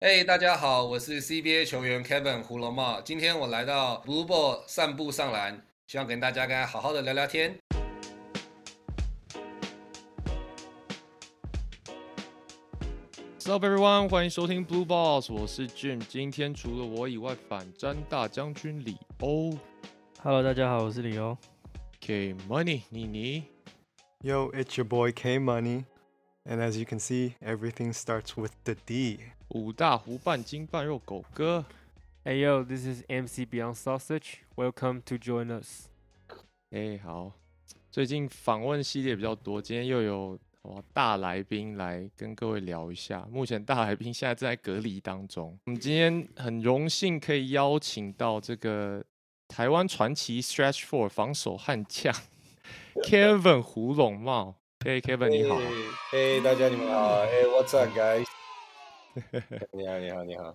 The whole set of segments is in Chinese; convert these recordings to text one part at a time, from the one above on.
嘿，大家好，我是 CBA 球员 Kevin 胡龙茂。今天我来到 Blue Ball 散步上篮，希望跟大家该好好的聊聊天。What's up, everyone？欢迎收听 Blue Balls，我是 Jim。今天除了我以外，反战大将军李欧 Hello，大家好，我是李欧。K Money 妮妮。Yo, it's your boy K Money. And as you can see, everything starts with the D. 五大湖半斤半肉狗哥，Hey yo，this is MC Beyond Sausage. Welcome to join us. 哎、好，最近访问系列比较多，今天又有哇大来宾来跟各位聊一下。目前大来宾现在正在隔离当中，我们今天很荣幸可以邀请到这个台湾传奇 Stretch Four 防守悍将 Kevin 胡龙茂。嘿、Kevin 你好。嘿，大家你们好。嘿，What's up, guys？你好，你好，你好。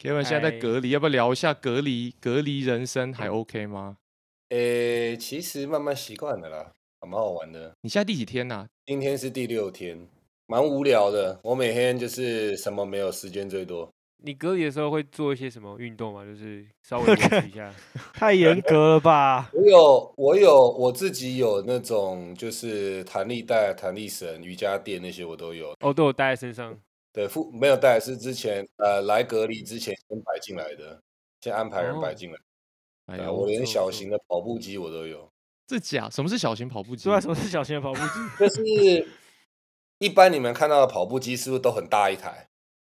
Kevin 现在在隔离，要不要聊一下隔离隔离人生还 OK 吗？诶，其实慢慢习惯了啦，还蛮好玩的。你现在第几天呐、今天是第六天，蛮无聊的。我每天就是什么没有，时间最多。你隔离的时候会做一些什么运动吗？就是稍微 维持一下。太严格了吧？我有，我有，我自己有那种就是弹力带、弹力绳、瑜伽垫那些我都有。哦，都有带在身上。对，附没有带是之前呃来隔离之前先摆进来的，先安排人摆哦进来。哎呀，啊我连小型的跑步机我都有。这假？什么是小型跑步机？对啊，什么是小型的跑步机？就是一般你们看到的跑步机是不是都很大一台？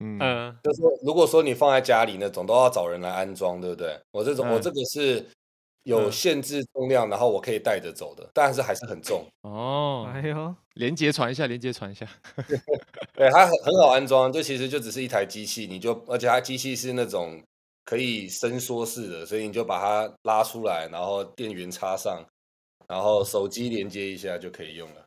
嗯嗯，就是说如果说你放在家里那种，都要找人来安装，对不对？我这种、我嗯这个是有嗯限制重量，然后我可以带着走的，但是还是很重。哦，哎呦，连接传一下，连接传一下。对，它很很好安装，就其实就只是一台机器，你就而且它机器是那种可以伸缩式的，所以你就把它拉出来，然后电源插上，然后手机连接一下就可以用了。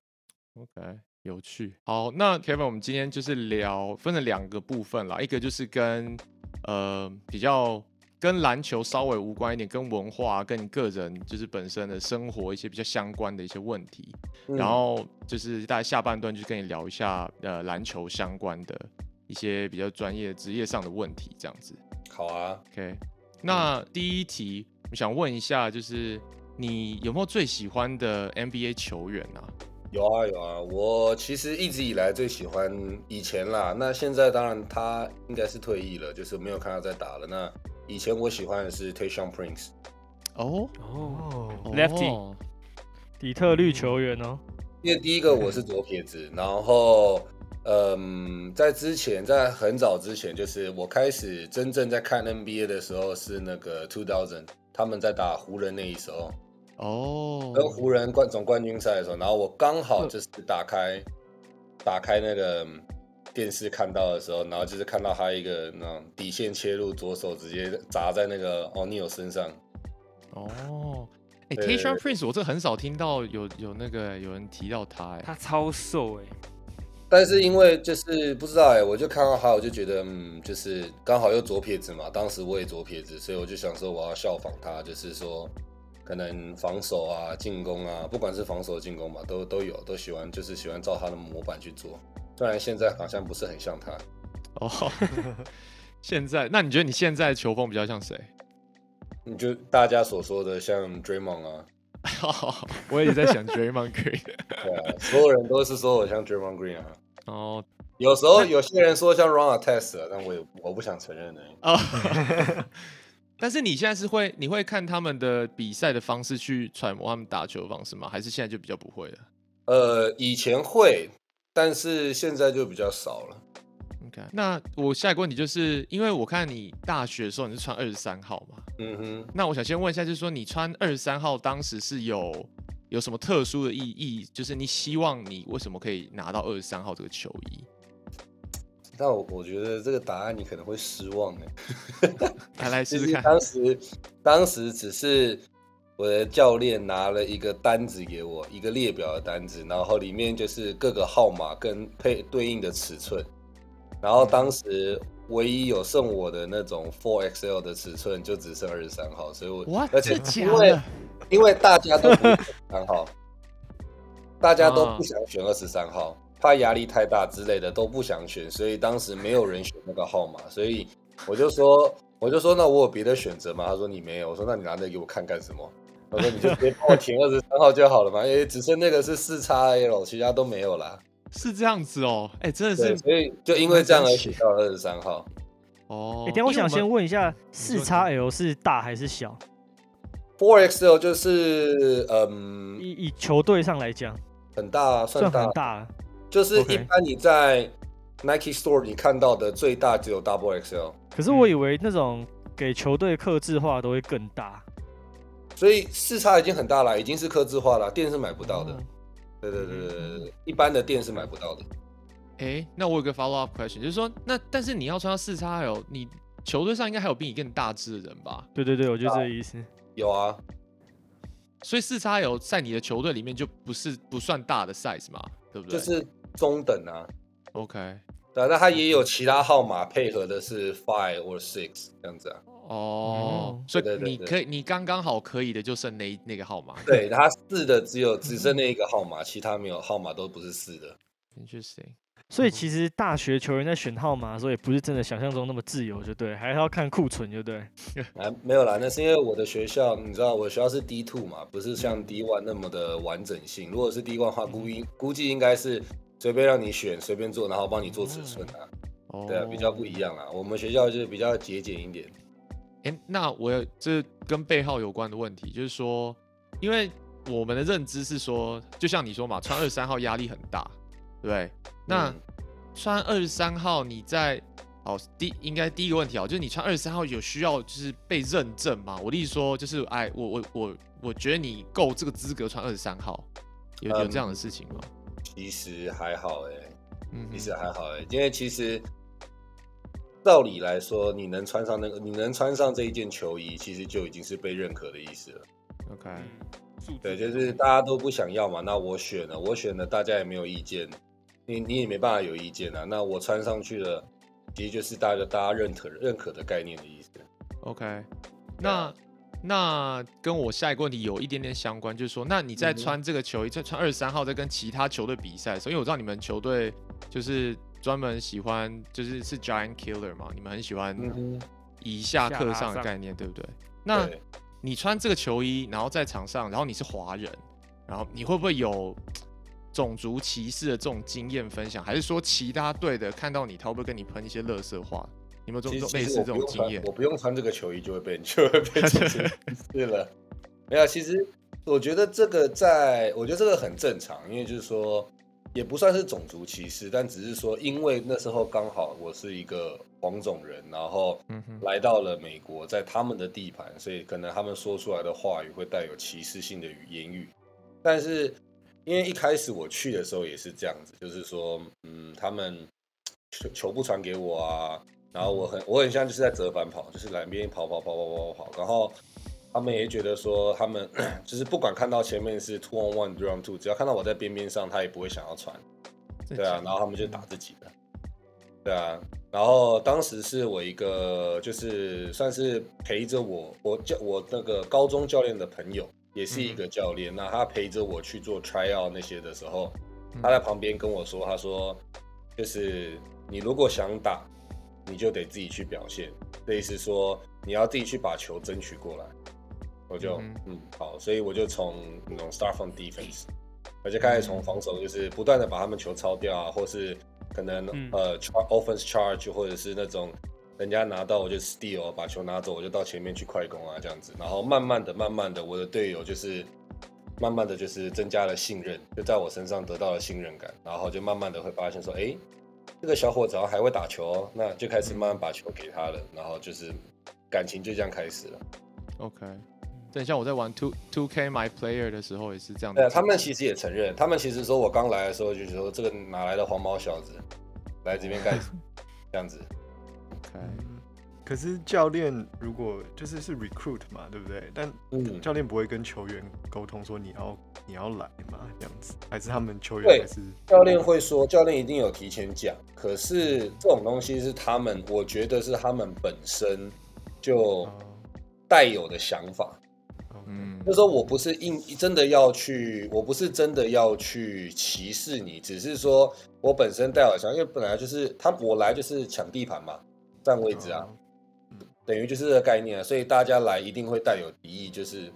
OK，有趣。好，那 Kevin，我们今天就是聊分了两个部分啦，一个就是跟呃比较跟篮球稍微无关一点，跟文化、跟你个人就是本身的生活一些比较相关的一些问题。然嗯后就是大概下半段就跟你聊一下呃篮球相关的一些比较专业职业上的问题，这样子。好啊，OK，那第一题我想问一下，就是你有没有最喜欢的 NBA 球员啊？有啊有啊，我其实一直以来最喜欢以前啦，那现在当然他应该是退役了，就是没有看他在打了。那以前我喜欢的是 Tayshaun Prince，哦？哦。哦，Lefty。哦底特律球员哦，因为第一个我是左撇子，然后嗯，在之前在很早之前，就是我开始真正在看 NBA 的时候是那个 Two Thousand，他们在打湖人那一时候，哦，跟湖人冠总冠军赛的时候，然后我刚好就是打开打开那个电视看到的时候，然后就是看到他一个那种底线切入，左手直接砸在那个 O'Neal 身上。哦，哎、对 t a y s h a n Prince，我这很少听到有有那个有人提到他、哎，他超瘦哎、但是因为就是不知道哎、我就看到他，我就觉得嗯，就是刚好又左撇子嘛，当时我也左撇子，所以我就想说我要效仿他，就是说可能防守啊、进攻啊，不管是防守进攻吧，都都有，都喜欢，就是喜欢照他的模板去做。虽然现在好像不是很像他，哦，现在那你觉得你现在的球风比较像谁？你就大家所说的像 Draymond 啊，我也在想 Draymond Green。对啊，所有人都是说我像 Draymond Green 啊。哦有时候有些人说像 Ron Artest，啊但我也我不想承认而已。哦，但是你现在是会你会看他们的比赛的方式去揣摩他们打球的方式吗？还是现在就比较不会了呃，以前会，但是现在就比较少了。？OK，那我下一个问题就是，因为我看你大学的时候你是穿二十三号嘛，嗯哼。那我想先问一下，就是说你穿二十三号当时是有有什么特殊的意义？就是你希望你为什么可以拿到二十三号这个球衣？那我我觉得这个答案你可能会失望 哎。来来 其实试试看。当时当时只是我的教练拿了一个单子给我，一个列表的单子，然后里面就是各个号码跟配对应的尺寸，然后当时唯一有剩我的那种 Four XL 的尺寸就只剩二十三号，所以我哇，而且因为？因为大家都不选三号，大家都啊不想选二十三号，怕压力太大之类的都不想选，所以当时没有人选那个号码，所以我就说我就说那我有别的选择吗？他说你没有，我说那你拿那给我看干什么？我说你就直接帮我停二十三号就好了嘛，因为只剩那个是四叉 L，其他都没有啦。是这样子哦，哎、真的，是所以就因为这样而选到二十三号。哦。哎、等下我想先问一下，你四说叉 L 是大还是小？Four XL 就是嗯以以球队上来讲，很大啊，算大算很，大。就是一般你在 Nike Store 你看到的最大只有 Double XL，可是我以为那种给球队克制化都会更大。所以四叉已经很大了，已经是刻字化了，店是买不到的哦。对对对对对对，一般的店是买不到的。哎、那我有个 follow up question，就是说，那但是你要穿到四叉 L，你球队上应该还有比你更大只的人吧？对对对，我就这个意思。有啊，所以四叉 L 在你的球队里面就不是不算大的 size 嘛，对不对？就是中等啊。OK。对啊，那他也有其他号码配合的是 five or six 这样子啊。哦嗯，所以你可以，你刚刚好可以的就剩那那个号码。对，他四的只有只剩那一个号码，其他没有号码都不是四的。Interesting。所以其实大学球员在选号码的时候，也不是真的想象中那么自由，就对，还是要看库存，就对。啊，没有啦，那是因为我的学校，你知道我的学校是 D two 嘛，不是像 D one 那么的完整性。如果是 D one 的话，估应估计应该是随便让你选，随便做，然后帮你做尺寸啊。哦，对啊，比较不一样啦。我们学校就是比较节俭一点。哎、那我有这跟背号有关的问题，就是说，因为我们的认知是说，就像你说嘛，穿二十三号压力很大，对不对？那、嗯穿二十三号，你在哦第应该第一个问题啊，就是你穿二十三号有需要就是被认证吗？我的意思说，就是哎，我我我我觉得你够这个资格穿二十三号，有有这样的事情吗？其实还好哎、嗯，其实还好哎、因为其实照理来说，你能穿上那个，你能穿上这一件球衣，其实就已经是被认可的意思了。OK，对，就是大家都不想要嘛，那我选了，我选了，大家也没有意见，你你也没办法有意见啊。那我穿上去了，其实就是大家大家认可认可的概念的意思。OK，那那跟我下一个问题有一点点相关，就是说，那你在穿这个球衣，在穿二十三号，在跟其他球队比赛的时候，因为我知道你们球队就是专门喜欢，就是是 Giant Killer 嘛，你们很喜欢以下克上上的概念，对不对？那对，你穿这个球衣，然后在场上，然后你是华人，然后你会不会有种族歧视的这种经验分享？还是说其他队的看到你，他会不会跟你喷一些乐色话？你有没有这种类似这种经验，？我不用穿这个球衣就会被就会被 歧视了。没有，其实我觉得这个在，我觉得这个很正常，因为就是说也不算是种族歧视，但只是说因为那时候刚好我是一个黄种人，然后来到了美国，在他们的地盘，所以可能他们说出来的话语会带有歧视性的语言语。但是因为一开始我去的时候也是这样子，就是说，嗯，他们球球不传给我啊，然后我很我很像就是在折返跑，就是两边跑跑跑跑跑跑，然后他们也觉得说他们 就是不管看到前面是 two on one on two，只要看到我在边边上，他也不会想要传。对啊，然后他们就打自己的，对啊，然后当时是我一个就是算是陪着我，我教我那个高中教练的朋友，也是一个教练，那他陪着我去做 try out 那些的时候，他在旁边跟我说，他说就是你如果想打，你就得自己去表现，这意思说你要自己去把球争取过来。我就嗯嗯好，所以我就从那种 start from defense，我就开始从防守，就是不断的把他们球抄掉啊，或是可能、嗯。呃 char offense charge，或者是那种人家拿到我就 steal，把球拿走，我就到前面去快攻啊这样子，然后慢慢的、慢慢的，我的队友就是慢慢的就是增加了信任，就在我身上得到了信任感，然后就慢慢的会发现说，哎，这个小伙子还会打球、哦，那就开始慢慢把球给他了，然后就是感情就这样开始了。OK，等一下我在玩 Two Two K My Player 的时候也是这样的。他们其实也承认，他们其实说我刚来的时候就说这个哪来的黄毛小子，来这边干什么这样子。OK，可是教练如果就是是 recruit 嘛，对不对？但嗯，教练不会跟球员沟通说你要你要来嘛，这样子，还是他们球员还是教练会说，教练一定有提前讲，可是这种东西是他们，我觉得是他们本身就哦带有的想法。就是说我不是硬真的要去，我不是真的要去歧视你，只是说我本身戴耳墙，因为本来就是他我来就是抢地盘嘛，占位置啊，等于就是这个概念啊，所以大家来一定会带有敌意，就是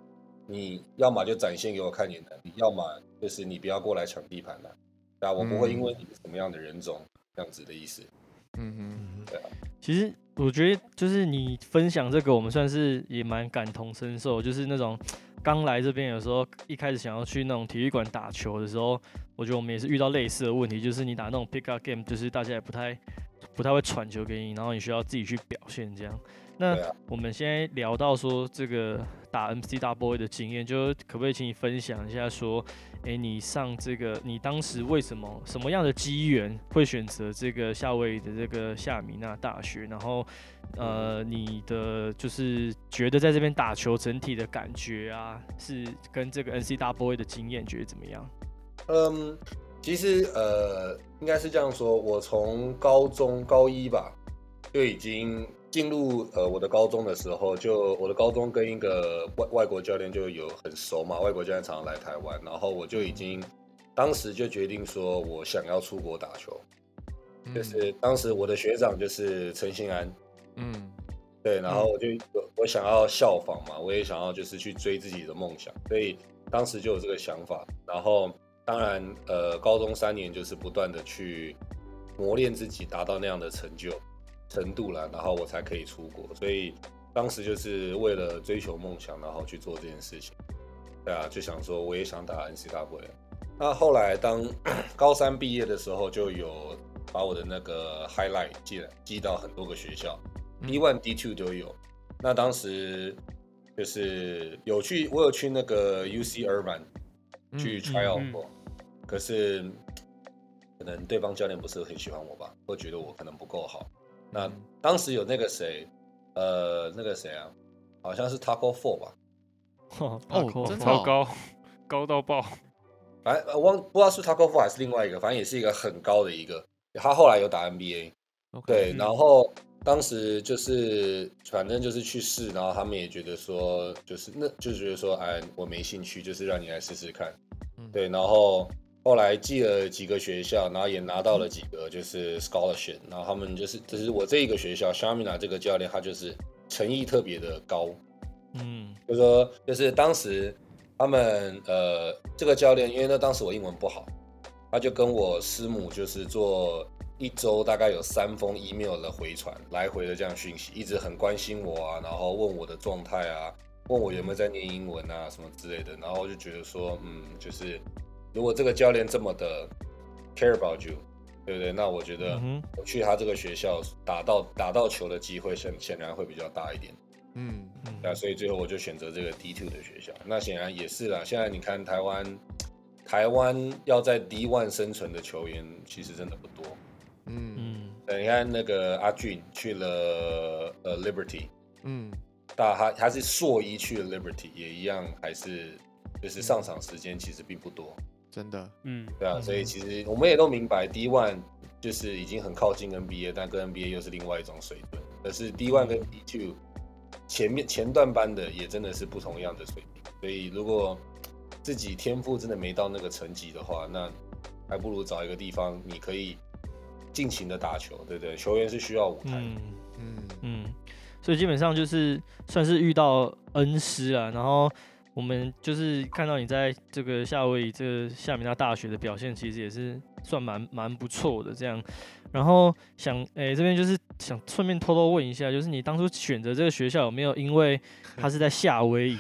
你要么就展现给我看你的能力，要么就是你不要过来抢地盘了，对啊，我不会因为你是什么样的人种这样子的意思，嗯嗯，对啊，其实我觉得就是你分享这个，我们算是也蛮感同身受，就是那种刚来这边，有时候一开始想要去那种体育馆打球的时候，我觉得我们也是遇到类似的问题，就是你打那种 pick up game，就是大家也不太不太会传球给你，然后你需要自己去表现这样。那我们现在聊到说这个打 MC 大 boy 的经验，就可不可以请你分享一下说，诶，你上这个你当时为什么什么样的机缘会选择这个夏威夷的这个夏米纳大学？然后呃，你的就是觉得在这边打球整体的感觉啊，是跟这个 NC 大 boy 的经验觉得怎么样？嗯，其实呃，应该是这样说，我从高中高一吧就已经进入呃我的高中的时候，就我的高中跟一个外外国教练就有很熟嘛，外国教练常常来台湾，然后我就已经当时就决定说我想要出国打球，就是当时我的学长就是陈信安，嗯。对，然后我就我我想要效仿嘛，我也想要就是去追自己的梦想，所以当时就有这个想法。然后当然，呃，高中三年就是不断的去磨练自己，达到那样的成就程度了，然后我才可以出国。所以当时就是为了追求梦想，然后去做这件事情。对啊，就想说我也想打 NCAA。那后来当 高三毕业的时候，就有把我的那个 highlight 寄了寄到很多个学校。D one、D two 都有。那当时就是有去，我有去那个 UC Irvine 去 try out 嗯过，可是可能对方教练不是很喜欢我吧，会觉得我可能不够好。那当时有那个谁，呃，那个谁啊，好像是 Taco Four 吧，哦哦真超高，高到爆。反正呃忘不知道是 Taco Four 还是另外一个，反正也是一个很高的一个。他后来有打 NBA，OK，对，嗯然后当时就是反正就是去试，然后他们也觉得说，就是那就是觉得说，哎，我没兴趣，就是让你来试试看。嗯。对，然后后来寄了几个学校，然后也拿到了几个就是 scholarship，然后他们就是就是我这一个学校 Shamina 这个教练，他就是诚意特别的高，嗯。就说就是当时他们呃这个教练，因为那当时我英文不好，他就跟我师母就是做一周大概有三封 email 的回传，来回的这样讯息，一直很关心我啊，然后问我的状态啊，问我有没有在念英文啊什么之类的，然后我就觉得说，嗯，就是如果这个教练这么的 care about you，对不对？那我觉得嗯我去他这个学校打到打到球的机会显显然会比较大一点。嗯对啊，所以最后我就选择这个 D two 的学校。那显然也是啦，现在你看台湾，台湾要在 D one 生存的球员其实真的不多。嗯嗯对，你看那个阿俊去了呃 Liberty，嗯大他他是硕一去了 Liberty，也一样还是就是上场时间其实并不多。真的，嗯，对啊，嗯。所以其实我们也都明白 D one 就是已经很靠近 NBA，但跟 NBA 又是另外一种水准。可是 D one 跟 D two 前面前段班的也真的是不同样的水平，所以如果自己天赋真的没到那个层级的话，那还不如找一个地方你可以尽情的打球，对不对？球员是需要舞台的，嗯。嗯。嗯，所以基本上就是算是遇到恩师啊，然后我们就是看到你在这个夏威夷这个夏米纳大学的表现，其实也是算蛮蛮不错的这样。然后想，诶、这边就是想顺便偷偷问一下，就是你当初选择这个学校有没有因为 它是在夏威夷，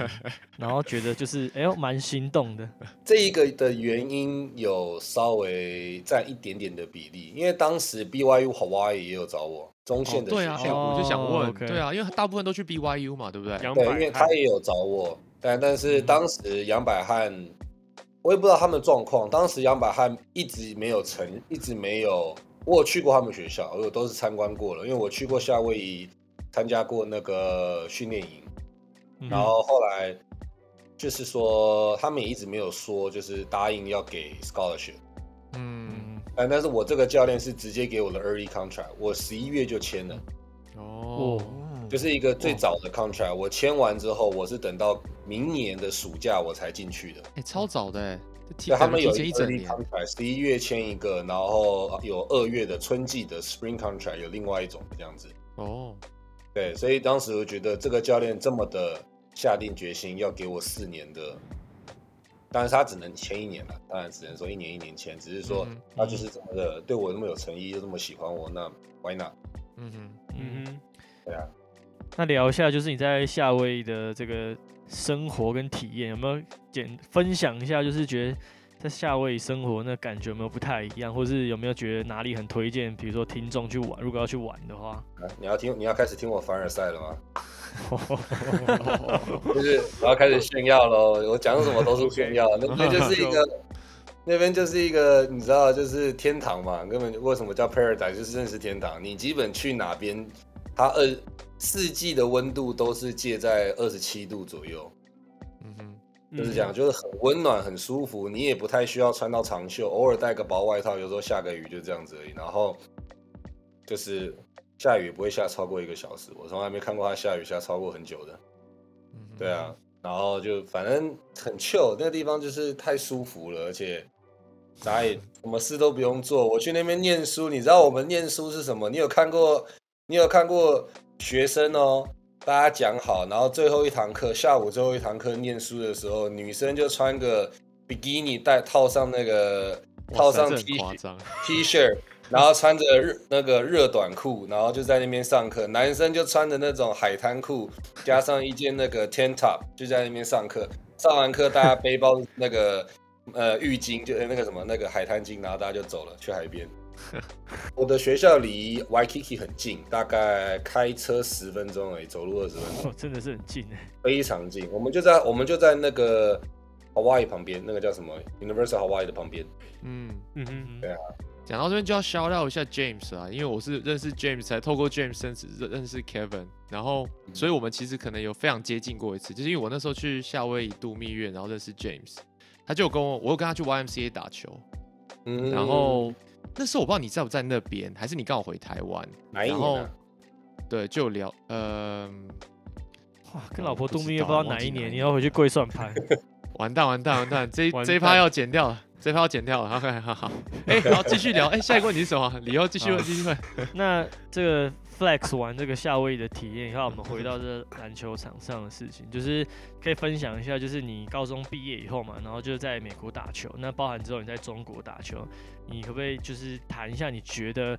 然后觉得就是哎呦蛮心动的？这一个的原因有稍微占一点点的比例，因为当时 BYU Hawaii 也有找我中线的学哦对啊，校，哎我就想哦问对啊，因为大部分都去 BYU 嘛，对不对？杨对，因为他也有找我，但但是嗯当时杨百翰，我也不知道他们的状况。当时杨百翰一直没有成，一直没有。我有去过他们学校，我都是参观过了，因为我去过夏威夷参加过那个训练营，嗯然后后来就是说他们也一直没有说就是答应要给 scholarship，嗯，嗯但但是我这个教练是直接给我的 early contract，我十一月就签了。哦，就是一个最早的 contract，我签完之后，我是等到明年的暑假我才进去的。哎、超早的哎，提对，他们有一个前一整年，contract，十一月签一个，然后有二月的春季的 spring contract，有另外一种这样子。哦，对，所以当时我觉得这个教练这么的下定决心要给我四年的，当然他只能签一年了，当然只能说一年一年签，只是说他就是这么的对我那么有诚意，又这么喜欢我，那 why not？嗯哼，嗯哼，对啊，那聊一下，就是你在夏威夷的这个生活跟体验，有没有简分享一下？就是觉得在夏威夷生活那感觉有没有不太一样，或是有没有觉得哪里很推荐？比如说听众去玩，如果要去玩的话，啊你要听，你要开始听我凡尔赛了吗？就是我要开始炫耀喽，我讲什么都是炫耀，那那就是一个。那边就是一个，你知道，就是天堂嘛，根本为什么叫 paradise，就是认识天堂。你基本去哪边，它二四季的温度都是介在二十七度左右，嗯哼，就是这样，就是很温暖、很舒服，你也不太需要穿到长袖，偶尔带个薄外套，有时候下个雨就这样子而已。然后就是下雨也不会下超过一个小时，我从来没看过它下雨下超过很久的。对啊，，然后就反正很 chill，那个地方就是太舒服了，而且啥也 什么事都不用做。我去那边念书，你知道我们念书是什么？你有看过？你有看过学生哦？大家讲好，然后最后一堂课，下午最后一堂课念书的时候，女生就穿个比基尼带套上那个套上 T 恤，T 恤，然后穿着热那个热短裤，然后就在那边上课。男生就穿着那种海滩裤，加上一件那个 tent top，就在那边上课。上完课，大家背包那个呃浴巾，就那个什么那个海滩巾，然后大家就走了，去海边。我的学校离 Waikiki 很近，大概开车十分钟而已，走路二十分钟，哦，真的是很近哎。非常近。我们就在我们就在那个 Hawaii 旁边，那个叫什么 Universal Hawaii 的旁边。嗯嗯嗯，对啊讲到这边就要 shout out 一下 James 啊，因为我是认识 James 才透过 James 认识认认识 Kevin，然后所以我们其实可能有非常接近过一次，就是因为我那时候去夏威夷度蜜月，然后认识 James，他就跟我，我有跟他去 YMCA 打球，嗯然后那时候我不知道你在不在那边，还是你刚好回台湾，哪一然后年啊？对就聊，呃，哇，跟老婆度蜜月不知道哪一年，你要回去跪算盘。完蛋完蛋完蛋，这这一趴要剪掉了，这一趴要剪掉了，OK 好好，哎、好继续聊，哎、下一个问题是什么？你要继续问继续问，那这个 Flex 完这个夏威夷的体验以后，我们回到这篮球场上的事情，就是可以分享一下，就是你高中毕业以后嘛，然后就在美国打球，那包含之后你在中国打球，你可不可以就是谈一下，你觉得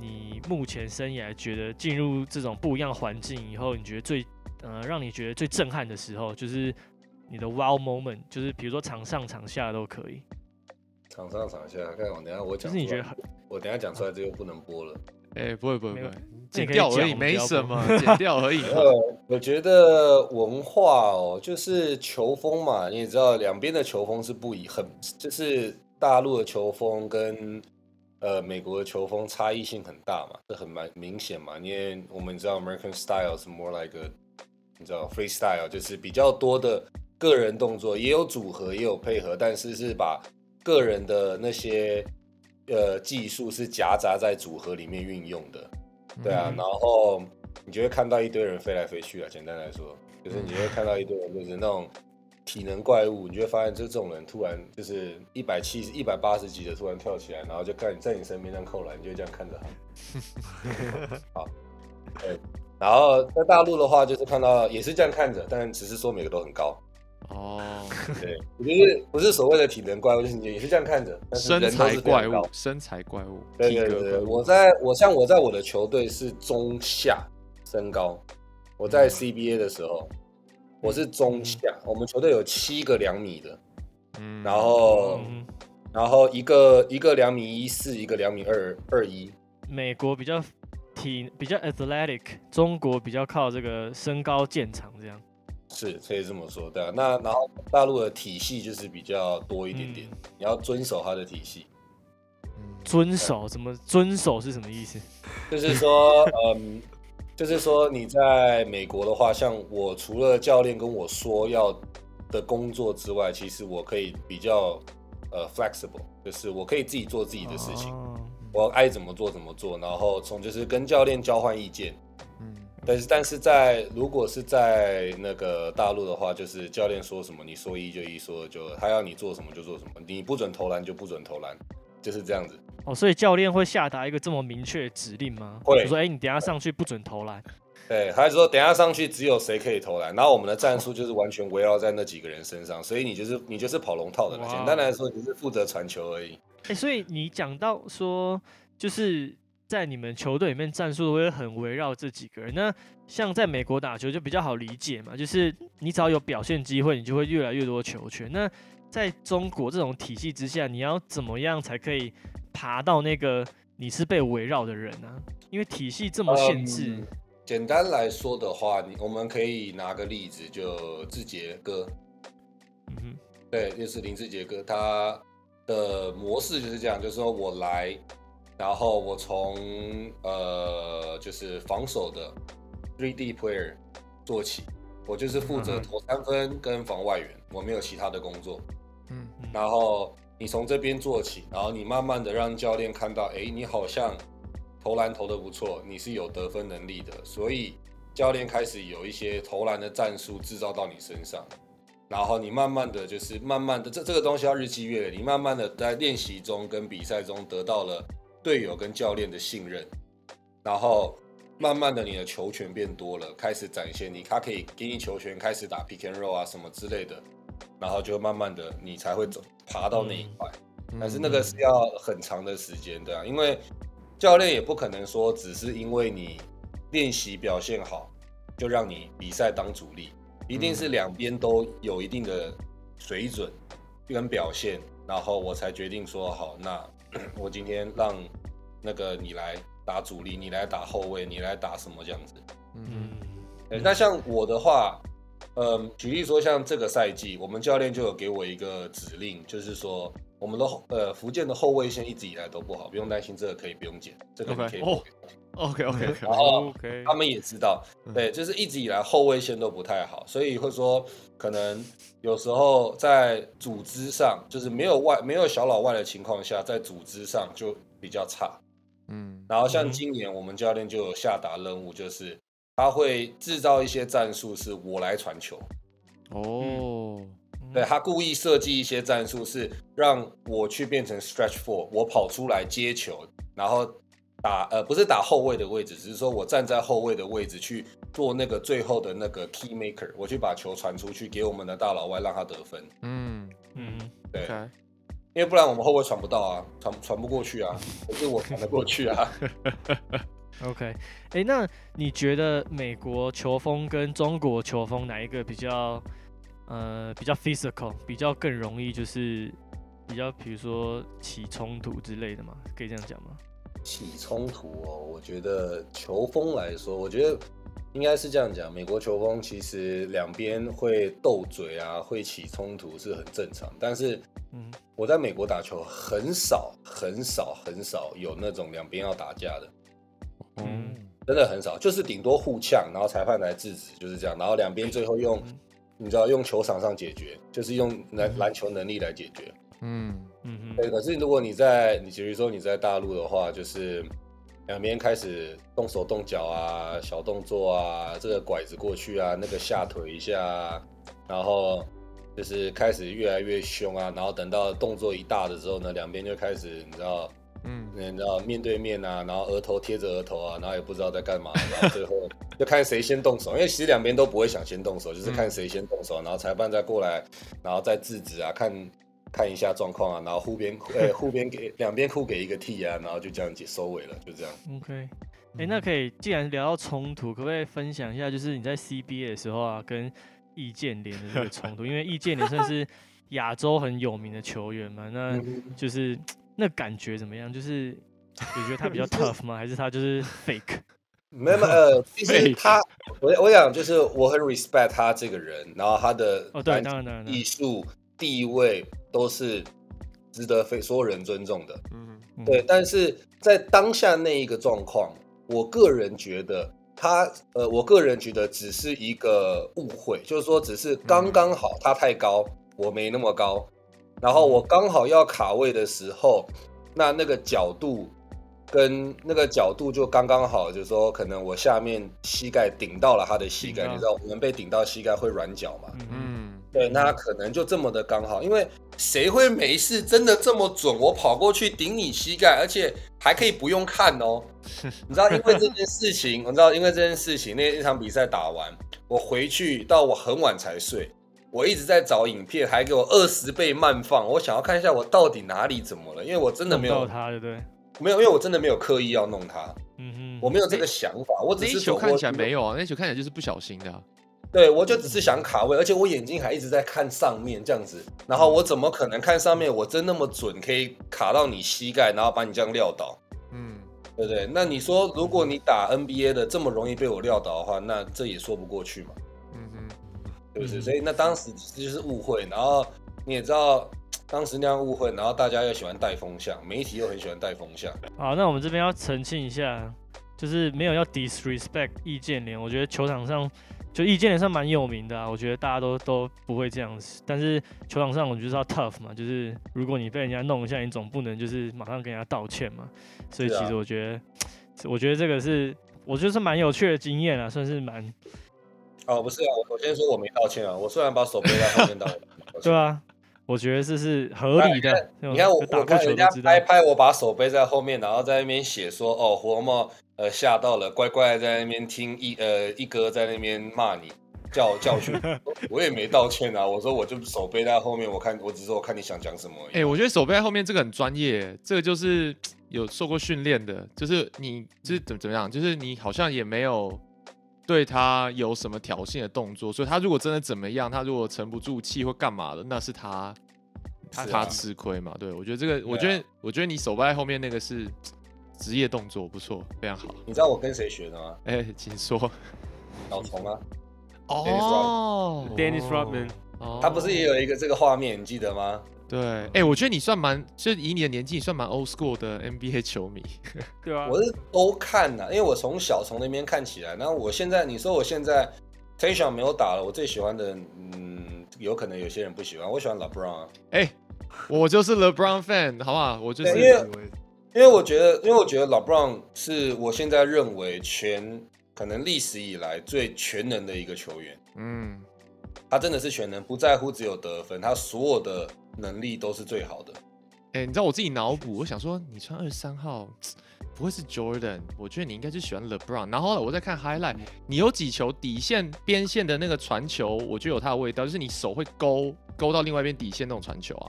你目前生涯觉得进入这种不一样的环境以后，你觉得最呃让你觉得最震撼的时候，就是你的 wow moment，就是比如说场上场下都可以，场上场下，看我等下我就讲出来，是你觉得很我等下讲出来这又不能播了。哎、不会不会不会剪你可以掉而已，没什么，剪掉而已。呃，我觉得文化哦，就是球风嘛，你也知道，两边的球风是不一，很就是大陆的球风跟呃美国的球风差异性很大嘛，这很蛮明显嘛。因为我们知道 American style 是 more like a 你知道 freestyle，就是比较多的个人动作，也有组合，也有配合，但是是把个人的那些呃技术是夹杂在组合里面运用的。对啊，嗯然后你就会看到一堆人飞来飞去啊。简单来说，就是你就会看到一堆人就是那种体能怪物，你就会发现，就这种人突然就是一百七十、一百八十级的突然跳起来，然后就看你在你身边这样扣篮，你就会这样看着他。好，对。然后在大陆的话，就是看到也是这样看着，但只是说每个都很高。哦，对，我觉得不是所谓的体能怪物，就是你也是这样看着，但是身材怪物，身材怪物，对对对，我在我像我在我的球队是中下身高，我在 CBA 的时候我是中下，我们球队有七个两米的，嗯。然后嗯，然后一个一个两米一四，一个两米二二一，美国比较体比较 athletic，中国比较靠这个身高见长这样。是可以这么说，对啊。那然后大陆的体系就是比较多一点点，嗯你要遵守它的体系，嗯遵守？怎么遵守是什么意思？就是说，嗯，就是说你在美国的话，像我除了教练跟我说要的工作之外，其实我可以比较呃 flexible，就是我可以自己做自己的事情，哦。我爱怎么做怎么做，然后从就是跟教练交换意见，嗯但是但是在如果是在那个大陆的话，就是教练说什么你说一就一，说就他要你做什么就做什么，你不准投篮就不准投篮，就是这样子。哦，所以教练会下达一个这么明确的指令吗？会就说，哎、你等下上去不准投篮。对，还是说等下上去只有谁可以投篮，然后我们的战术就是完全围绕在那几个人身上，所以你就是你就是跑龙套的了。简单来说，你是负责传球而已。哎、所以你讲到说，就是在你们球队里面战术都会很围绕这几个人。那像在美国打球就比较好理解嘛，就是你只要有表现机会，你就会越来越多球权。那在中国这种体系之下，你要怎么样才可以爬到那个你是被围绕的人呢、因为体系这么限制。嗯简单来说的话，你我们可以拿个例子，就志杰哥，嗯哼，对，就是林志杰哥，他的模式就是这样，就是说我来，然后我从呃就是防守的 three D player 做起，我就是负责投三分跟防外援，我没有其他的工作。嗯。然后你从这边做起，然后你慢慢的让教练看到，哎，你好像投篮投的不错，你是有得分能力的，所以教练开始有一些投篮的战术制造到你身上，然后你慢慢的就是慢慢的，这这个东西要日积月累，你慢慢的在练习中跟比赛中得到了队友跟教练的信任，然后慢慢的你的球权变多了，开始展现你，他可以给你球权，开始打 pick and roll 啊什么之类的，然后就慢慢的你才会走爬到那一块。但是那个是要很长的时间，的啊，因为教练也不可能说只是因为你练习表现好，就让你比赛当主力，一定是两边都有一定的水准跟表现，然后我才决定说好，那我今天让那个你来打主力，你来打后卫，你来打什么这样子。嗯。欸，那像我的话，嗯，举例说，像这个赛季，我们教练就有给我一个指令，就是说，我们的呃福建的后卫线一直以来都不好，不用担心，这个可以不用减，这个可以哦 OK OK OK，然后他们也知道，对，就是一直以来后卫线都不太好，所以会说可能有时候在组织上，就是没有外没有小老外的情况下，在组织上就比较差。嗯然后像嗯今年我们教练就有下达任务，就是他会制造一些战术，是我来传球。哦，对他故意设计一些战术，是让我去变成 stretch four，我跑出来接球，然后打呃不是打后卫的位置，只是说我站在后卫的位置去做那个最后的那个 key maker，我去把球传出去给我们的大老外，让他得分。嗯嗯，对因为不然我们后卫传不到啊，传传不过去啊，可是我传得过去啊。OK，哎、那你觉得美国球风跟中国球风哪一个比较呃比较 physical，比较更容易就是比较比如说起冲突之类的吗？可以这样讲吗？起冲突哦，我觉得球风来说，我觉得应该是这样讲。美国球风其实两边会斗嘴啊，会起冲突是很正常。但是嗯我在美国打球很少、很少、很少有那种两边要打架的，嗯真的很少，就是顶多互呛，然后裁判来制止，就是这样。然后两边最后用嗯你知道用球场上解决，就是用篮篮球能力来解决。嗯嗯对，可是如果你在你比如说你在大陆的话，就是两边开始动手动脚啊，小动作啊，这个拐子过去啊，那个下腿一下啊，然后就是开始越来越凶啊，然后等到动作一大的时候呢，两边就开始你知道。嗯你知道面对面啊，然后额头贴着额头啊，然后也不知道在干嘛，然后最后就看谁先动手，因为其实两边都不会想先动手，就是看谁先动手，然后裁判再过来，然后再制止啊，看看一下状况啊，然后互边呃 互边给两边互给一个 T 啊，然后就这样子收尾了，就这样。，OK，哎、那可以既然聊到冲突，可不可以分享一下，就是你在 CBA 的时候啊，跟易建联的这个冲突？因为易建联算是亚洲很有名的球员嘛，那嗯就是那感觉怎么样？就是你觉得他比较 tough 吗？还是他就是 fake？没有没有呃，其实他我我想就是我很 respect 他这个人，然后他的哦，对，当然，当然艺术地位都是值得非所有人尊重的。嗯嗯对，但是在当下那一个状况，我个人觉得他，呃，我个人觉得只是一个误会，就是说只是刚刚好他太高，我没那么高，然后我刚好要卡位的时候，那那个角度跟那个角度就刚刚好，就是说可能我下面膝盖顶到了他的膝盖，你知道我们被顶到膝盖会软脚嘛？嗯，对，那可能就这么的刚好，因为谁会没事真的这么准？我跑过去顶你膝盖，而且还可以不用看哦。你知道，因为这件事情，你知道，因为这件事情，那一场比赛打完，我回去到我很晚才睡，我一直在找影片，还给我二十倍慢放，我想要看一下我到底哪里怎么了，因为我真的没有对不对？没有，因为我真的没有刻意要弄它，嗯哼，我没有这个想法，我只是球看起来没有啊，那球看起来就是不小心的啊、对，我就只是想卡位，而且我眼睛还一直在看上面这样子，然后我怎么可能看上面？我真那么准，可以卡到你膝盖，然后把你这样撂倒，嗯，对不对？那你说，如果你打 NBA 的这么容易被我撂倒的话，那这也说不过去嘛，嗯哼，对不对？嗯所以那当时就是误会，然后你也知道，当时那样误会，然后大家又喜欢带风向，媒体又很喜欢带风向，好，那我们这边要澄清一下，就是没有要 disrespect 易建联，我觉得球场上就易建联算蛮有名的啊，我觉得大家都都不会这样子，但是球场上我就是要 tough 嘛，就是如果你被人家弄一下，你总不能就是马上跟人家道歉嘛，所以其实我觉得，我觉得这个是我觉得是蛮有趣的经验啊，算是蛮哦，不是啊，我我先说我没道歉啊，我虽然把手背在后面，道歉。对啊，我觉得这是合理的，你看我我看人家拍拍我把手背在后面，然后在那边写说哦胡红帽呃吓到了，乖乖在那边听一呃一哥在那边骂你教教训，我也没道歉啊，我说我就手背在后面，我看我只是说我看你想讲什么而已。哎、我觉得手背在后面这个很专业，这个就是有受过训练的，就是你就是怎么怎么样，就是你好像也没有对他有什么挑衅的动作，所以他如果真的怎么样，他如果沉不住气或干嘛的，那是他他、是啊他吃亏嘛。对我觉得这个，我觉得我觉得你手背在后面那个是职业动作，不错，非常好。你知道我跟谁学的吗？哎、请说。老虫啊，哦 Dennis Rodman，哦他不是也有一个这个画面，你记得吗？对，哎、我觉得你算蛮，就以你的年纪，你算蛮 old school 的 NBA 球迷。对啊，我是都看呐、因为我从小从那边看起来，然后我现在你说我现在 t a t i o n 没有打了，我最喜欢的，嗯，有可能有些人不喜欢，我喜欢 LeBron 啊。哎、我就是 LeBron fan，好不好？我就是因为因为我觉得，因为我觉得 LeBron 是我现在认为全可能历史以来最全能的一个球员。嗯，他真的是全能，不在乎只有得分，他所有的能力都是最好的。哎、你知道我自己脑补，我想说你穿二十三号不会是 Jordan，我觉得你应该是喜欢 LeBron。然后后来我在看 highlight，你有几球底线边线的那个传球，我觉得有它的味道，就是你手会勾勾到另外一边底线那种传球啊，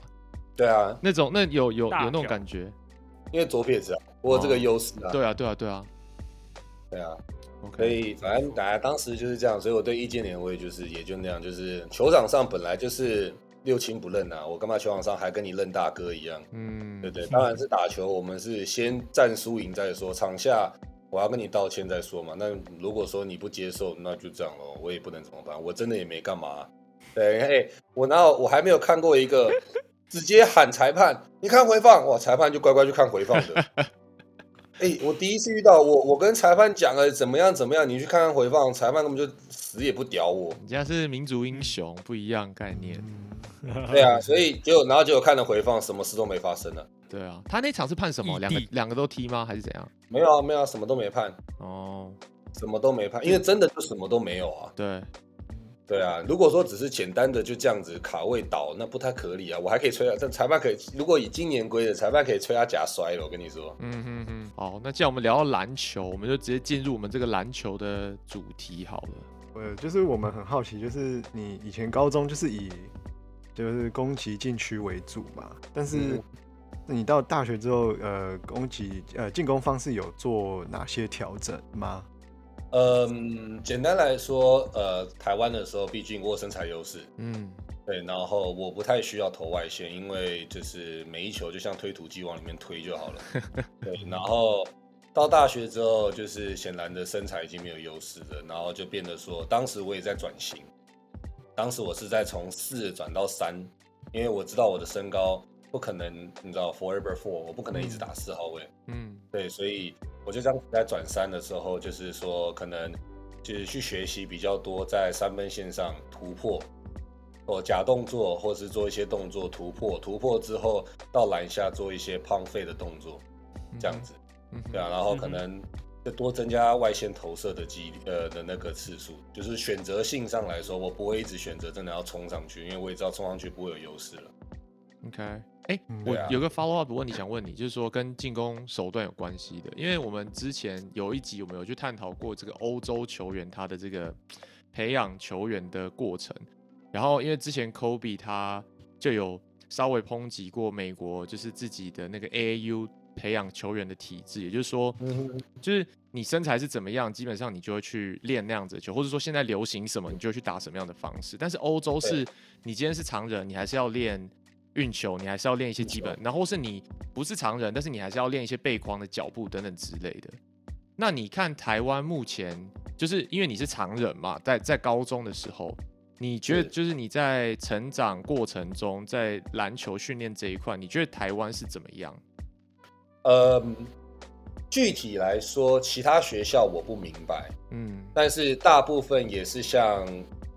对啊，那种那有有有那种感觉。因为左撇子啊，我有这个哦优势啊。对啊，对啊，对啊。对啊，OK，所以反正大家当时就是这样，所以我对易建联我也就是也就那样，就是球场上本来就是六亲不认啊，我干嘛球场上还跟你认大哥一样？嗯，对不对？当然是打球，我们是先战输赢再说，场下我要跟你道歉再说嘛。那如果说你不接受，那就这样咯，我也不能怎么办，我真的也没干嘛。对，哎，我哪有我还没有看过一个直接喊裁判，你看回放，哇，裁判就乖乖去看回放的。哎、我第一次遇到我，我跟裁判讲了怎么样怎么样，你去看看回放，裁判根本就死也不屌我。人家是民族英雄，不一样概念。对啊，所以结果然后结果看了回放，什么事都没发生了。对啊，他那场是判什么？两个两个都踢吗？还是怎样？没有啊，没有啊，什么都没判，哦，什么都没判，因为真的就什么都没有啊。对，对啊，如果说只是简单的就这样子卡位倒，那不太合理啊。我还可以吹啊，这裁判可以，如果以今年规的，裁判可以吹他假摔了。我跟你说，嗯哼哼。好，那既然我们聊到篮球，我们就直接进入我们这个篮球的主题好了。呃，就是我们很好奇，就是你以前高中就是以就是攻击禁区为主嘛，但是嗯你到大学之后，呃，攻击呃进攻方式有做哪些调整吗？嗯，简单来说，呃，台湾的时候，毕竟我有身材优势，嗯，对，然后我不太需要投外线，因为就是每一球就像推土机往里面推就好了。对，然后到大学之后，就是显然的身材已经没有优势了，然后就变得说，当时我也在转型，当时我是在从四转到三，因为我知道我的身高不可能，你知道 forever four，我不可能一直打四号位。嗯对，所以我就这样子在转三的时候，就是说可能就是去学习比较多在三分线上突破，哦假动作，或是做一些动作突破，突破之后到篮下做一些胖废的动作，这样子。嗯对啊，然后可能就多增加外线投射的几率呃的那个次数，就是选择性上来说，我不会一直选择真的要冲上去，因为我也知道冲上去不会有优势了。OK，哎、嗯我有个 follow up 问题想问你，就是说跟进攻手段有关系的，因为我们之前有一集我们有去探讨过这个欧洲球员他的这个培养球员的过程，然后因为之前 Kobe 他就有稍微抨击过美国就是自己的那个 AAU 培养球员的体制，也就是说，就是你身材是怎么样，基本上你就会去练那样子的球，或者说现在流行什么，你就去打什么样的方式。但是欧洲是你今天是常人，你还是要练运球，你还是要练一些基本，然后是你不是常人，但是你还是要练一些背框的脚步等等之类的。那你看台湾目前，就是因为你是常人嘛，在在高中的时候，你觉得就是你在成长过程中，在篮球训练这一块，你觉得台湾是怎么样？呃，具体来说，其他学校我不明白，嗯但是大部分也是像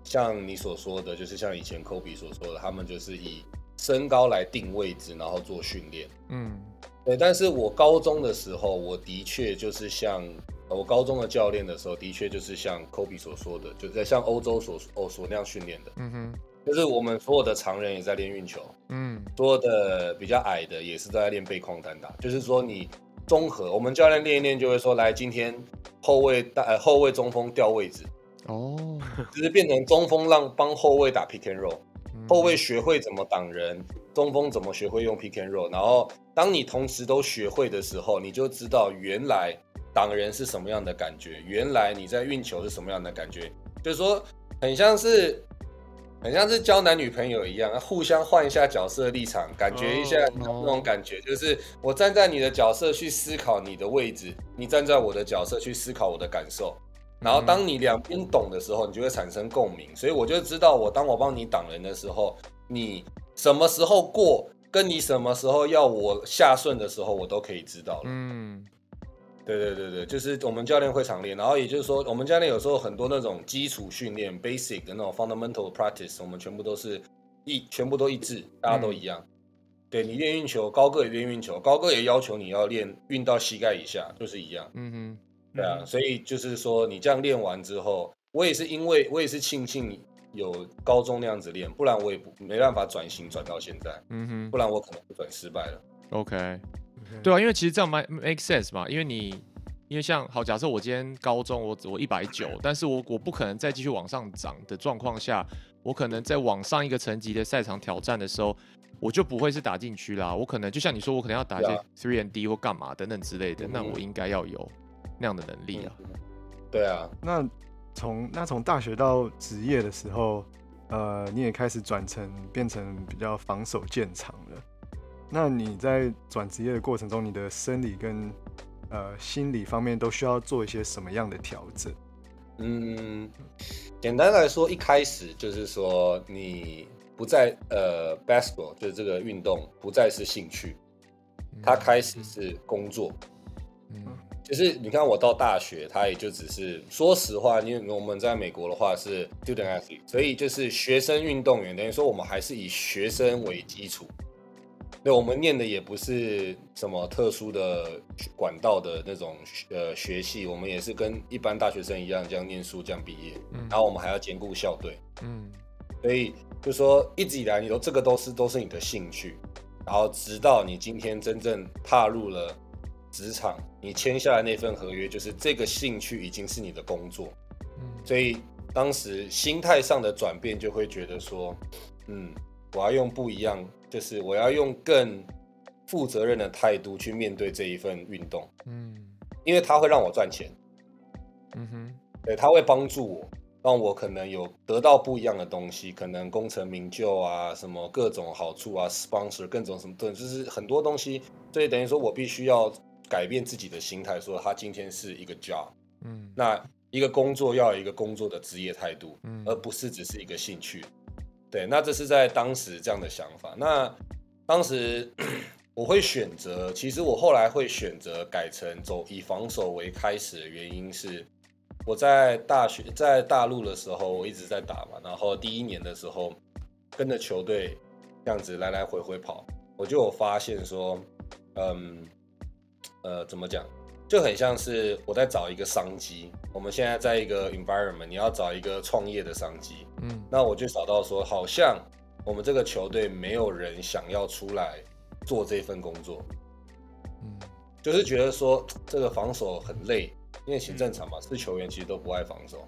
像你所说的，就是像以前 Kobe 所说的，他们就是以身高来定位置，然后做训练。嗯。对，但是我高中的时候，我的确就是像呃我高中的教练的时候，的确就是像 Kobe 所说的，就在像欧洲所哦所那样训练的，嗯哼。就是我们所有的常人也在练运球，嗯。所有的比较矮的也是在练背框单打，就是说你综合，我们教练练一练就会说，来今天后卫大呃后卫中锋调位置，哦，就是变成中锋让帮后卫打 pick and roll，嗯后卫学会怎么挡人，中锋怎么学会用 pick and roll，然后当你同时都学会的时候，你就知道原来挡人是什么样的感觉，原来你在运球是什么样的感觉，就是说很像是很像是交男女朋友一样，互相换一下角色立场，感觉一下那种感觉，就是我站在你的角色去思考你的位置，你站在我的角色去思考我的感受。然后当你两边懂的时候，你就会产生共鸣。所以我就知道，我当我帮你挡人的时候，你什么时候过，跟你什么时候要我下顺的时候，我都可以知道了。嗯对对对对，就是我们教练会常练，然后也就是说，我们教练有时候很多那种基础训练 （basic） 的那种 fundamental practice，我们全部都是一全部都一致，大家都一样。对你练运球，高个也练运球，高个也要求你要练运到膝盖以下，就是一样。嗯哼对啊，所以就是说，你这样练完之后，我也是因为我也是庆幸有高中那样子练，不然我也不没办法转型转到现在，嗯哼不然我可能会转失败了。，OK。对啊，因为其实这样 make make sense 嘛，因为你因为像好，假设我今天高中我我一百九，但是我我不可能再继续往上涨的状况下，我可能在往上一个层级的赛场挑战的时候，我就不会是打禁区啦，我可能就像你说，我可能要打一些 three and D 或干嘛等等之类的，那嗯我应该要有那样的能力啊。对啊，那从那从大学到职业的时候，呃，你也开始转成变成比较防守见长了。那你在转职业的过程中，你的生理跟呃心理方面都需要做一些什么样的调整？嗯，简单来说，一开始就是说你不再呃 basketball 就是这个运动不再是兴趣，它开始是工作。嗯就是你看我到大学，他也就只是说实话，因为我们在美国的话是 student athlete，所以就是学生运动员，等于说我们还是以学生为基础。对，我们念的也不是什么特殊的管道的那种呃学系，我们也是跟一般大学生一样这样念书这样毕业，嗯。然后我们还要兼顾校队，嗯。所以就说一直以来你都这个都是都是你的兴趣，然后直到你今天真正踏入了职场，你签下来那份合约，就是这个兴趣已经是你的工作，嗯。所以当时心态上的转变就会觉得说，嗯，我要用不一样，就是我要用更负责任的态度去面对这一份运动，嗯。因为它会让我赚钱，嗯哼。对，它会帮助我，让我可能有得到不一样的东西，可能功成名就啊，什么各种好处啊，sponsor 各种什么对，就是很多东西，所以等于说我必须要改变自己的心态，说他今天是一个 job，嗯那一个工作要有一个工作的职业态度，嗯而不是只是一个兴趣。对，那这是在当时这样的想法。那当时 我会选择，其实我后来会选择改成走以防守为开始的原因是，我在大学在大陆的时候，我一直在打嘛，然后第一年的时候跟着球队这样子来来回回跑，我就有发现说，嗯，呃，怎么讲？就很像是我在找一个商机。我们现在在一个 environment，你要找一个创业的商机，嗯那我就找到说，好像我们这个球队没有人想要出来做这份工作，嗯就是觉得说这个防守很累，因为很正常嘛，是球员其实都不爱防守。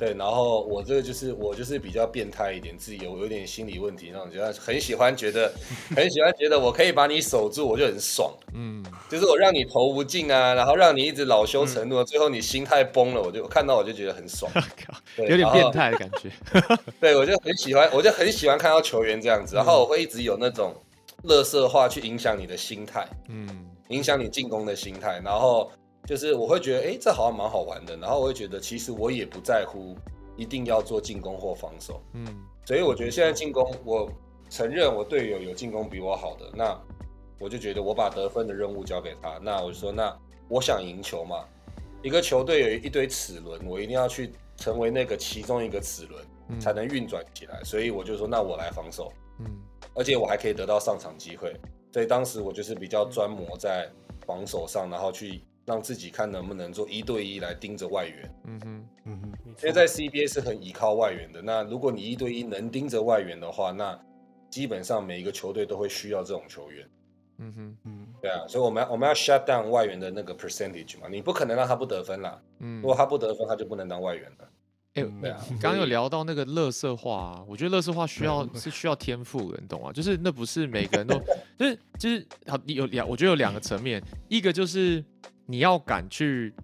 嗯，对，然后我这个就是我就是比较变态一点，自己有有点心理问题那种，觉得很喜欢觉得很喜欢觉得我可以把你守住，我就很爽。嗯。就是我让你投不进啊，然后让你一直恼羞成怒，最后你心态崩了，我就我看到我就觉得很爽，对有点变态的感觉。对我就很喜欢，我就很喜欢看到球员这样子，然后我会一直有那种乐色化去影响你的心态，嗯。影响你进攻的心态，然后就是我会觉得，哎，这好像蛮好玩的，然后我会觉得其实我也不在乎一定要做进攻或防守，嗯所以我觉得现在进攻，我承认我队友有进攻比我好的，那我就觉得我把得分的任务交给他，那我就说，那我想赢球嘛，一个球队有一堆齿轮，我一定要去成为那个其中一个齿轮，嗯才能运转起来，所以我就说，那我来防守，嗯。而且我还可以得到上场机会，所以当时我就是比较专磨在防守上，然后去让自己看能不能做一对一来盯着外援。嗯哼嗯哼，没错因为在 CBA 是很依靠外援的。那如果你一对一能盯着外援的话，那基本上每一个球队都会需要这种球员。嗯哼嗯对啊，所以我们要我们要 shut down 外援的那个 percentage 嘛，你不可能让他不得分啦。嗯如。果他不得分，他就不能当外援了。哎、嗯对啊你刚刚有聊到那个乐色化、啊，我觉得乐色化需要是需要天赋的，你懂吗？就是那不是每个人都，就是就是好，有两，我觉得有两个层面，一个就是你要敢去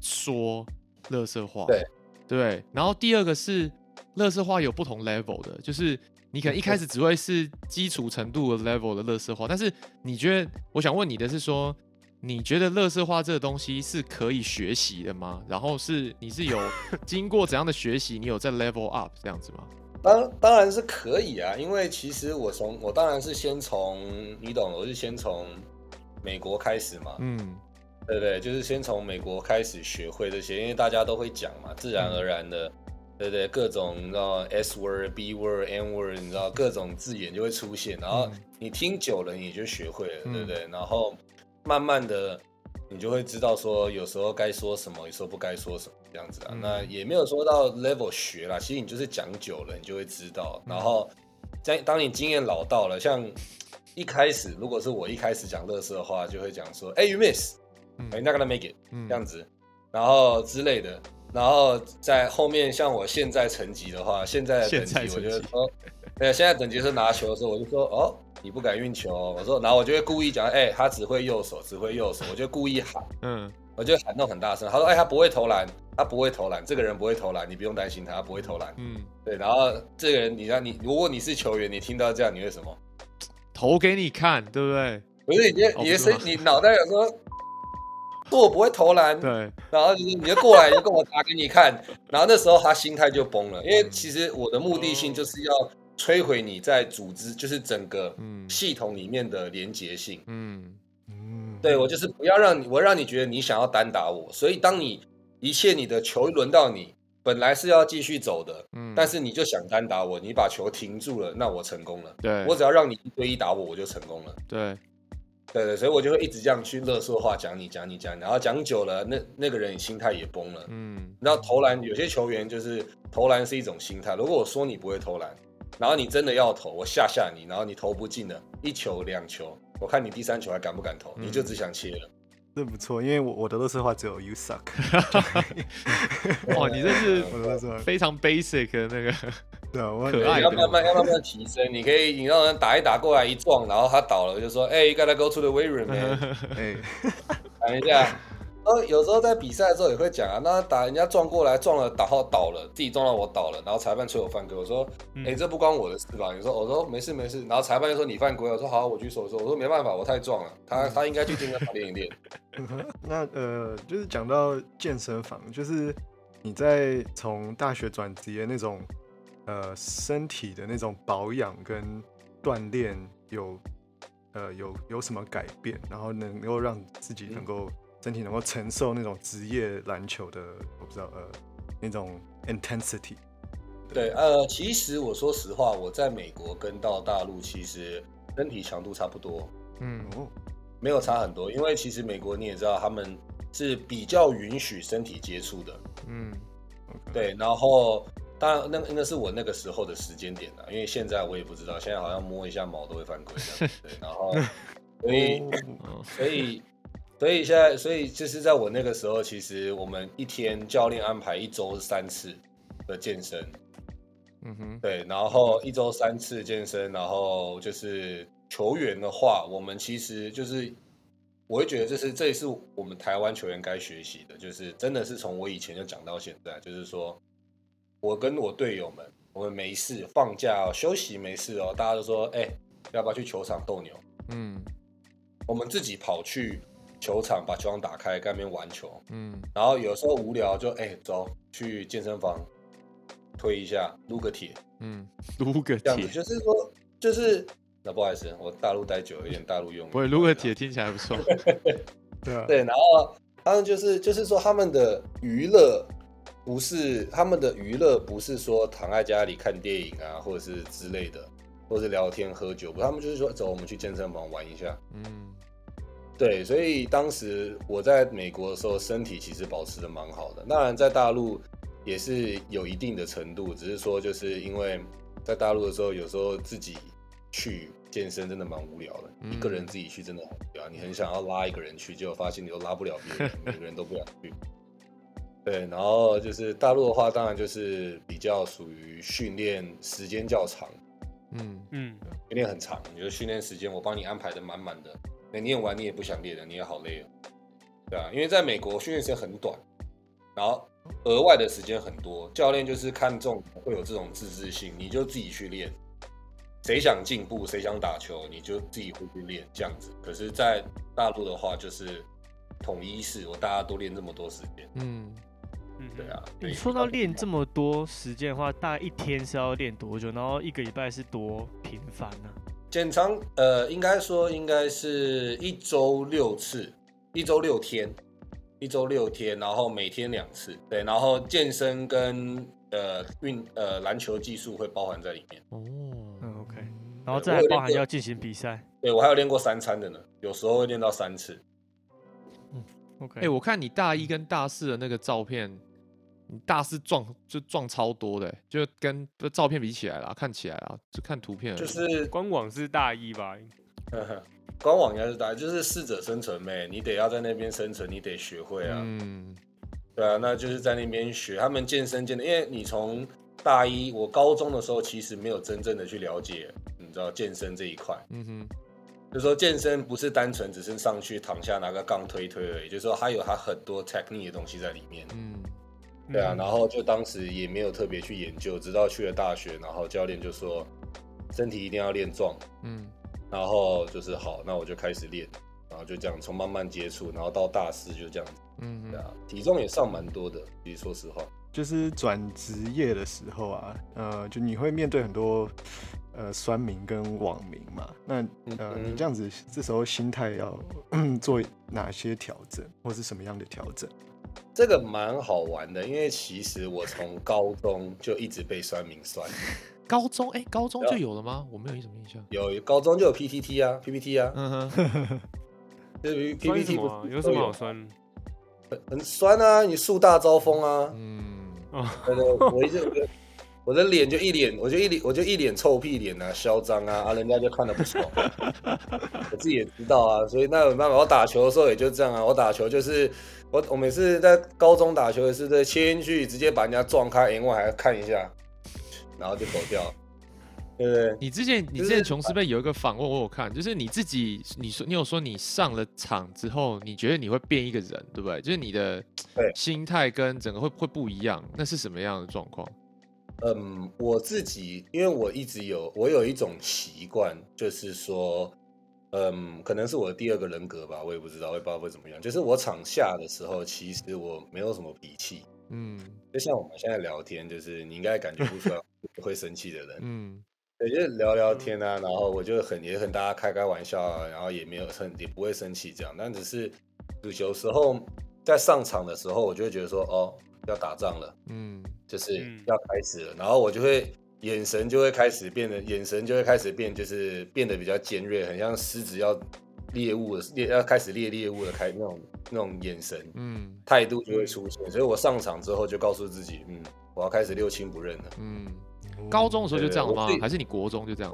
说乐色话，对对，然后第二个是乐色话有不同 level 的，就是你可能一开始只会是基础程度的 level 的乐色话，但是你觉得，我想问你的是说。你觉得乐色话这个东西是可以学习的吗？然后是你是有 经过怎样的学习？你有在 level up 这样子吗？当当然是可以啊，因为其实我从我当然是先从你懂，我是先从美国开始嘛，嗯对不对？就是先从美国开始学会这些，因为大家都会讲嘛，自然而然的，对不对？各种你知道 S word、B word、N word，你知道各种字眼就会出现，然后嗯你听久了你就学会了，嗯对不对？然后慢慢的你就会知道说有时候该说什么，有时候不该说什么这样子啊。嗯那也没有说到 level 学啦，其实你就是讲久了，你就会知道。嗯然后在当你经验老到了，像一开始如果是我一开始讲乐色的话，就会讲说，哎、y o u miss。嗯。You're not gonna make it，嗯。这样子，然后之类的，然后在后面像我现在成绩的话，现在的等级，我就说，对，现在等级是拿球的时候，我就说，哦，你不敢运球哦，我说，然后我就会故意讲，哎、他只会右手，只会右手，我就故意喊，嗯。我就喊到很大声，他说，哎、他不会投篮，他不会投篮，这个人不会投篮，你不用担心他，他不会投篮，嗯，对，然后这个人，你让你，如果你是球员，你听到这样，你会什么？投给你看，对不对？不是你的哦你身，你脑袋有说，说我不会投篮，对，然后就是你就过来，你就跟我打给你看，然后那时候他心态就崩了，因为其实我的目的性就是要摧毁你在组织，就是整个嗯。系统里面的连结性。嗯。嗯，对我就是不要让你，我让你觉得你想要单打我，所以当你一切你的球轮到你，本来是要继续走的，嗯，但是你就想单打我，你把球停住了，那我成功了。对，我只要让你一对一打我，我就成功了。对，对对，所以我就会一直这样去乐说话讲你讲你讲你，然后讲久了，那那个人心态也崩了。嗯然后投篮，有些球员就是投篮是一种心态。如果我说你不会投篮，然后你真的要投，我吓吓你，然后你投不进了，一球两球，我看你第三球还敢不敢投，嗯你就只想切了。这不错，因为我我的乐色话只有 you suck，哇，你这是非常 basic 的那个，对啊，我可爱要慢慢要慢慢提升，你可以你让人打一打过来一撞，然后他倒了，就说哎、gotta go to the weight room 哎，讲一下。呃，有时候在比赛的时候也会讲啊，那打人家撞过来撞了，然后倒了，自己撞到我倒了，然后裁判吹我犯规，我说，哎、嗯这不关我的事吧？你说，我说没事没事，然后裁判就说你犯规，我说好，我举手说，我说没办法，我太壮了，他他应该去健身房练一练。那呃，就是讲到健身房，就是你在从大学转职业那种呃身体的那种保养跟锻炼有呃有有什么改变，然后能够让自己能够身体能够承受那种职业篮球的我不知道呃那种 intensity。对，呃，其实我说实话，我在美国跟到大陆其实身体强度差不多，嗯。哦，没有差很多，因为其实美国你也知道，他们是比较允许身体接触的，嗯，对，然后当然那那是我那个时候的时间点啊，因为现在我也不知道，现在好像摸一下毛都会犯规这样，对，然后 所以哦所以所以现在所以就是在我那个时候，其实我们一天教练安排一周三次的健身，嗯哼，对，然后一周三次健身，然后就是球员的话，我们其实就是我会觉得这是这也是我们台湾球员该学习的，就是真的是从我以前就讲到现在，就是说我跟我队友们，我们没事放假、哦、休息没事哦，大家都说哎、要不要去球场斗牛？嗯我们自己跑去球场把球场打开，在那边玩球，嗯然后有时候无聊就哎、走去健身房推一下，撸个铁。嗯，撸个这样子，铁，就是说，就是那不好意思，我大陆待久了，有点大陆用语。不会撸个铁听起来不错。对啊，对，然后他们就是就是说他们的娱乐不是他们的娱乐不是说躺在家里看电影啊，或者是之类的，或者是聊天喝酒，不，他们就是说走，我们去健身房玩一下。嗯对，所以当时我在美国的时候，身体其实保持的蛮好的。当然，在大陆也是有一定的程度，只是说就是因为在大陆的时候，有时候自己去健身真的蛮无聊的，嗯一个人自己去真的很无聊。你很想要拉一个人去，结果发现你都拉不了别人，每个人都不想去。对，然后就是大陆的话，当然就是比较属于训练时间较长，嗯。嗯，训练很长，你的训练时间我帮你安排的满满的，那练完你也不想练了，你也好累哦。对啊，因为在美国训练时间很短，然后额外的时间很多，教练就是看重会有这种自制性，你就自己去练。谁想进步，谁想打球，你就自己会去练这样子。可是，在大陆的话，就是统一式，我大家都练这么多时间，嗯，嗯对啊。你说到练这么多时间的话，大概一天是要练多久？然后一个礼拜是多频繁呢、简长呃，应该说应该是一周六次，一周六天，一周六天，然后每天两次，对，然后健身跟呃运呃篮球技术会包含在里面。哦，嗯，OK。然后对再来包含要进行比赛。对我还有练过三餐的呢，有时候会练到三次。嗯 OK。哎、我看你大一跟大四的那个照片，你大四撞就撞超多的欸，就跟不照片比起来啦，看起来啊，就看图片而已，就是官网是大一吧？呵呵官网应该是大一，就是适者生存呗，你得要在那边生存，你得学会啊。嗯对啊，那就是在那边学他们健身健的，因为你从大一，我高中的时候其实没有真正的去了解，你知道健身这一块，嗯哼，就说健身不是单纯只是上去躺下拿个杠推推而已，就是说它有它很多 technique 的东西在里面。嗯对啊，嗯然后就当时也没有特别去研究，直到去了大学，然后教练就说身体一定要练壮，嗯然后就是好，那我就开始练，然后就这样从慢慢接触，然后到大四就这样子，嗯哼，对啊，体重也上蛮多的，其实说实话。就是转职业的时候啊，呃，就你会面对很多呃酸民跟网民嘛。那呃，嗯你这样子这时候心态要 做哪些调整，或是什么样的调整？这个蛮好玩的，因为其实我从高中就一直被酸民酸，高中哎、高中就有了吗？我没有什么印象。有高中就有 PPT 啊，PPT 啊，嗯哼，就 是 PPT？有什么好酸？很酸啊，你树大招风啊，嗯哦，对对，我一直我的我的脸就一脸，我就一脸我就一脸臭屁脸啊，嚣张啊，啊，人家就看得不爽，我自己也知道啊，所以那有办法，我打球的时候也就这样啊，我打球就是我我每次在高中打球也是在切进去，直接把人家撞开，眼外还看一下，然后就走掉，对不对？你之前你之前琼斯杯有一个访问我有看，就是你自己你说你有说你上了场之后，你觉得你会变一个人，对不对？就是你的对心态跟整个会会不一样，那是什么样的状况？嗯，我自己因为我一直有我有一种习惯，就是说，嗯，可能是我的第二个人格吧，我也不知道，我也不知道会怎么样。就是我场下的时候，其实我没有什么脾气，嗯。就像我们现在聊天，就是你应该感觉不出来会生气的人，嗯。对，就是聊聊天啊，然后我就很也很大家开开玩笑啊，然后也没有很也不会生气这样，但只是有时候在上场的时候，我就会觉得说，哦，要打仗了。嗯。就是嗯。要开始了，然后我就会眼神就会开始变得，眼神就会开始变，就是变得比较尖锐，很像狮子要猎物的猎要开始猎猎物的开那种那种眼神嗯态度就会出现，所以我上场之后就告诉自己，嗯，我要开始六亲不认了。嗯，高中的时候就这样了吗还是你国中就这样？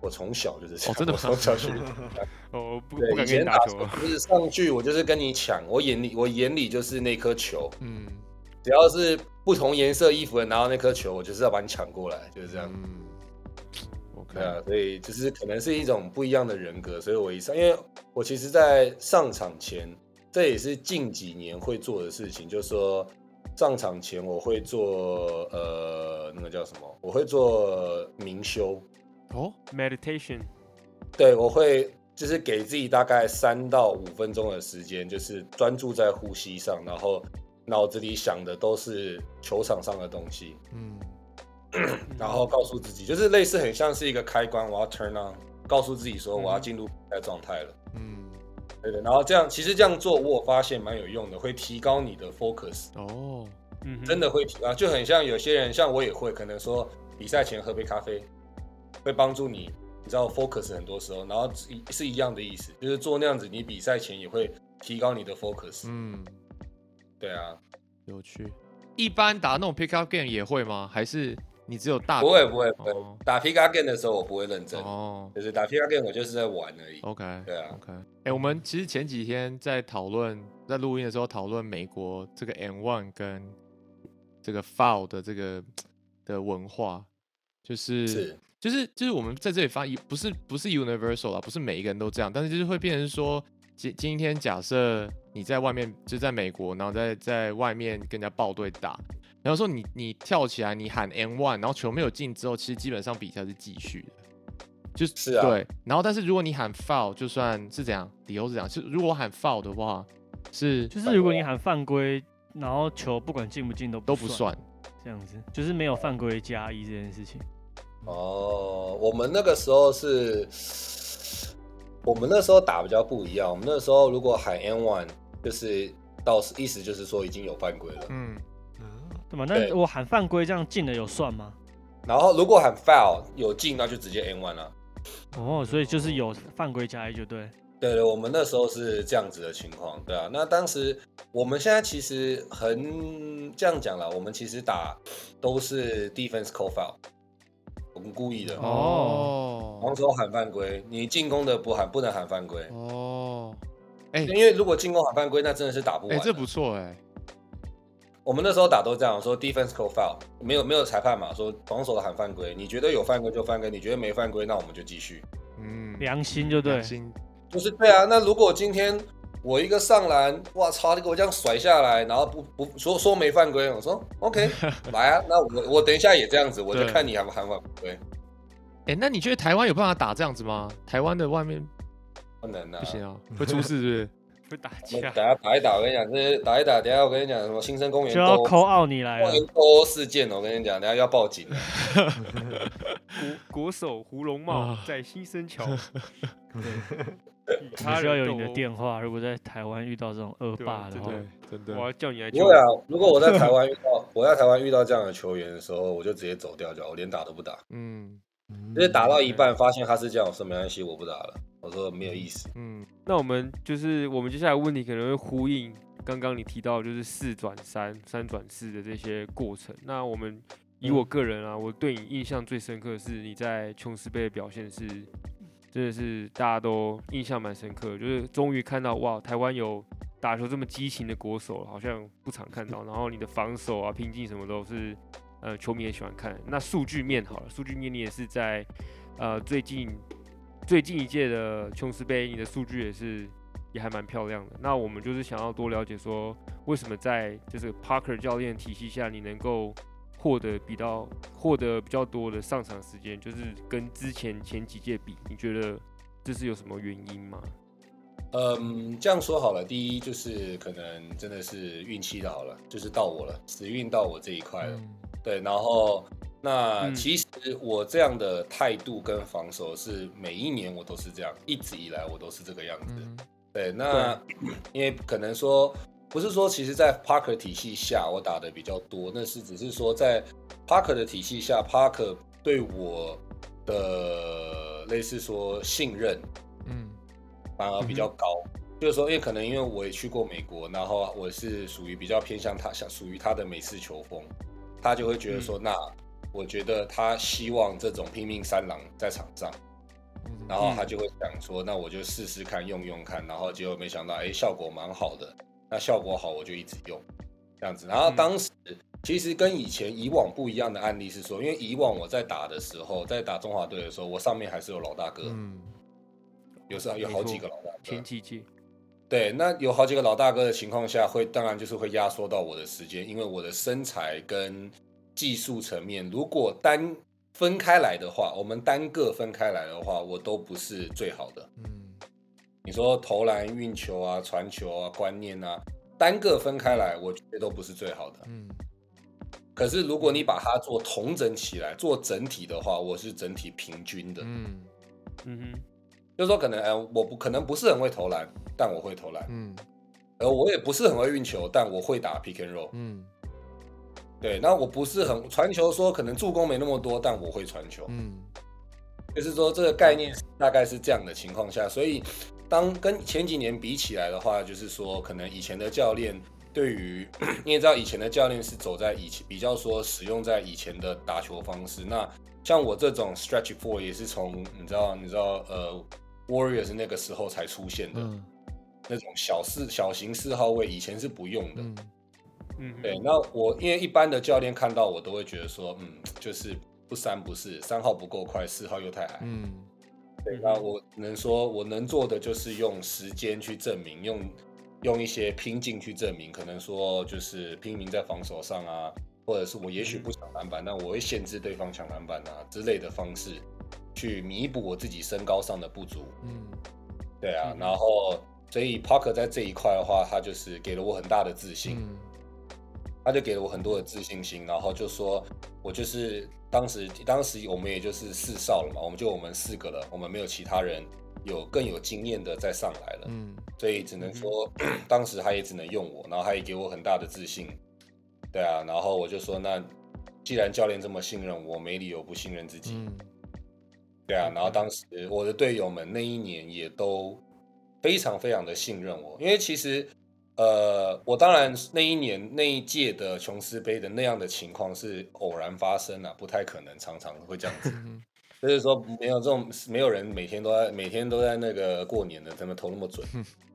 我从小就是这样，哦真的从小学。哦，不敢跟以前你打球了。球就是上去，我就是跟你抢，我眼里我眼里就是那颗球，嗯，只要是不同颜色衣服的拿到那颗球，我就是要把你抢过来，就是这样。嗯，OK，啊，所以就是可能是一种不一样的人格，所以我一上，因为我其实，在上场前，这也是近几年会做的事情，就是说上场前我会做呃那个叫什么，我会做冥修，哦，Meditation，对我会就是给自己大概三到五分钟的时间，就是专注在呼吸上，然后脑子里想的都是球场上的东西，嗯。然后告诉自己，就是类似很像是一个开关，我要 turn on，告诉自己说我要嗯。进入比赛状态了。嗯，对的，然后这样其实这样做，我发现蛮有用的，会提高你的 focus，哦，嗯，真的会提高，就很像有些人，像我也会，可能说比赛前喝杯咖啡，会帮助你，你知道 focus 很多时候，然后是一样的意思，就是做那样子，你比赛前也会提高你的 focus。嗯，对啊，有趣。一般打那种 pick up game 也会吗？还是你只有大不会不会不会哦，打 pick up game 的时候我不会认真，哦就是打 pick up game 我就是在玩而已。，OK，对啊 OK。哎、我们其实前几天在讨论，在录音的时候讨论美国这个 N one 跟这个 foul 的这个的文化，就是是就是就是我们在这里发，不是不是 universal 啦，不是每一个人都这样，但是就是会变成说，今今天假设你在外面就在美国，然后在在外面跟人家报队打，然后说你你跳起来，你喊 N one，然后球没有进之后，其实基本上比赛是继续的。就是是啊对，然后但是如果你喊 foul，就算是怎样，理由是怎样，是如果喊 foul 的话，是就是如果你喊犯规，然后球不管进不进都都不，算。这样子，就是没有犯规加一这件事情。哦，我们那个时候是，我们那时候打比较不一样。我们那时候如果喊 N one，就是到意思就是说已经有犯规了。嗯，怎么？那我喊犯规这样进了有算吗？然后如果喊 foul 有进，那就直接 N one 了。哦，所以就是有犯规加一就对。对对，我们那时候是这样子的情况，对啊。那当时我们现在其实很这样讲了，我们其实打都是 defense call foul，我们故意的。哦防守喊犯规，你进攻的不喊不能喊犯规，哦，哎因为如果进攻喊犯规，那真的是打不哎、完的。这不错哎、我们那时候打都这样说，defense call foul，没有没有裁判嘛，说防守的喊犯规，你觉得有犯规就犯规，你觉得没犯规，那我们就继续。嗯，良心就对良。心就是对啊，那如果今天我一个上篮，哇操，你给我这样甩下来，然后不不说说没犯规，我说 OK，来啊，那我我等一下也这样子，我就看你喊不喊犯规，哎、那你觉得台湾有办法打这样子吗？台湾的外面不能啊不。行啊，会出事是不是？会打我架。等下打一打，我跟你讲，这打一打，等下我跟你讲什么新生公园就要斗扣奥你来了公园，事件，我跟你讲，等下要报警了。国国手胡龙茂啊在新生桥，你他需要有你的电话。如果在台湾遇到这种恶霸的话，真的我。要叫你来救不会啊。，如果我在台湾遇到我在台湾遇到这样的球员的时候，我就直接走掉，就好我连打都不打。嗯就是打到一半发现他是这样，我说没关系，我不打了。我说没有意思。嗯那我们就是我们接下来问题可能会呼应刚刚你提到就是四转三、三转四的这些过程。那我们以我个人啊，我对你印象最深刻的是你在琼斯杯的表现是，真的是大家都印象蛮深刻，就是终于看到哇，台湾有打球这么激情的国手，好像不常看到。然后你的防守啊、拼劲什么都是，呃，球迷也喜欢看。那数据面好了，数据面你也是在呃最近最近一届的琼斯杯，你的数据也是也还蛮漂亮的。那我们就是想要多了解说，为什么在就是 Parker 教练体系下，你能够获得比较获得比较多的上场时间，就是跟之前前几届比，你觉得这是有什么原因吗？嗯，这样说好了，第一就是可能真的是运气的好了，就是到我了，时运到我这一块了。嗯对，然后那嗯。其实我这样的态度跟防守是每一年我都是这样，一直以来我都是这个样子。嗯。对，那因为可能说不是说，其实，在 Parker 体系下我打的比较多，那是只是说在 Parker 的体系下，Parker 对我的类似说信任，嗯。反而比较高。就是说，因为可能因为我也去过美国，然后我是属于比较偏向他，像属于他的美式球风，他就会觉得说，那我觉得他希望这种拼命三郎在场上，然后他就会想说，那我就试试看用用看，然后结果没想到，哎，效果蛮好的，那效果好我就一直用这样子。然后当时其实跟以前以往不一样的案例是说，因为以往我在打的时候，在打中华队的时候，我上面还是有老大哥，嗯，有时候有好几个老大哥，前几届，对，那有好几个老大哥的情况下，会当然就是会压缩到我的时间，因为我的身材跟技术层面，如果单分开来的话，我们单个分开来的话，我都不是最好的。嗯，你说投篮、运球啊、传球啊、观念啊，单个分开来，我觉得都不是最好的。嗯，可是如果你把它做同整起来，做整体的话，我是整体平均的。嗯，嗯哼，就是说，可能哎，我不可能不是很会投篮，但我会投篮。嗯，而我也不是很会运球，但我会打 pick and roll。嗯，对，那我不是很传球，说可能助攻没那么多，但我会传球。嗯，就是说这个概念大概是这样的情况下，所以当跟前几年比起来的话，就是说可能以前的教练对于 你也知道，以前的教练是走在以前比较说使用在以前的打球方式。那像我这种 stretch four 也是从你知道你知道呃 Warriors 那个时候才出现的、嗯，那种小四小型四号位，以前是不用的。嗯，嗯，对，那我因为一般的教练看到我都会觉得说，嗯，就是不三不四，三号不够快，四号又太矮。嗯，对，那我能说我能做的就是用时间去证明，用用一些拼劲去证明，可能说就是拼命在防守上啊，或者是我也许不抢篮板，但我会限制对方抢篮板啊之类的方式，去弥补我自己身高上的不足。嗯，对啊，嗯然后所以 Parker 在这一块的话，他就是给了我很大的自信。嗯，他就给了我很多的自信心，然后就说，我就是当时当时我们也就是四少了嘛，我们就我们四个了，我们没有其他人有更有经验的再上来了，嗯，所以只能说，当时他也只能用我，然后他也给我很大的自信，对啊，然后我就说，那既然教练这么信任我，没理由不信任自己，嗯，对啊，然后当时我的队友们那一年也都非常非常的信任我，因为其实呃，我当然那一年那一届的琼斯杯的那样的情况是偶然发生啊，不太可能常常会这样子，嗯。就是说没有这种没有人每天都在每天都在那个过年的，他们投那么准，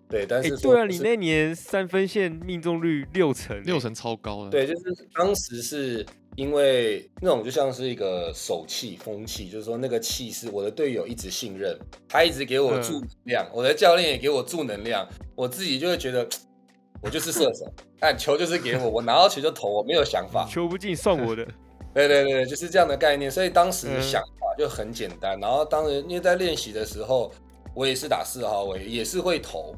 对，但哎、是说对啊，你那年三分线命中率六成、欸六，成超高的，，对，就是当时是因为那种就像是一个手气风气，就是说那个气势我的队友一直信任，他一直给我助能量，我的教练也给我助能量，我自己就会觉得我就是射手，但球就是给我，我拿到球就投，我没有想法。球不进算我的。对对对，就是这样的概念。所以当时嗯想法就很简单，然后当然因为在练习的时候，我也是打四号位，也是会投，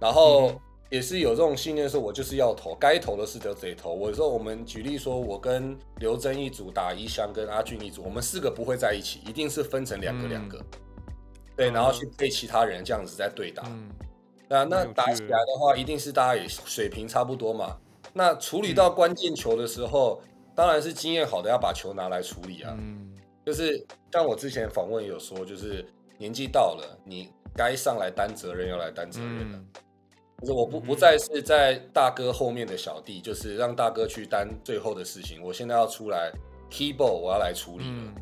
然后嗯也是有这种信念，说我就是要投，该投的事就得投。我说我们举例说，我跟刘真一组打一翔跟阿俊一组，我们四个不会在一起，一定是分成两个嗯两个，对，然后去配其他人这样子在对打。嗯，那那打起来的话，一定是大家也水平差不多嘛。那处理到关键球的时候，当然是经验好的要把球拿来处理啊。嗯，就是像我之前访问有说，就是年纪到了，你该上来担责任要来担责任了。嗯，就是我不不再是在大哥后面的小弟，就是让大哥去担最后的事情。我现在要出来 keyboard，我要来处理了。嗯，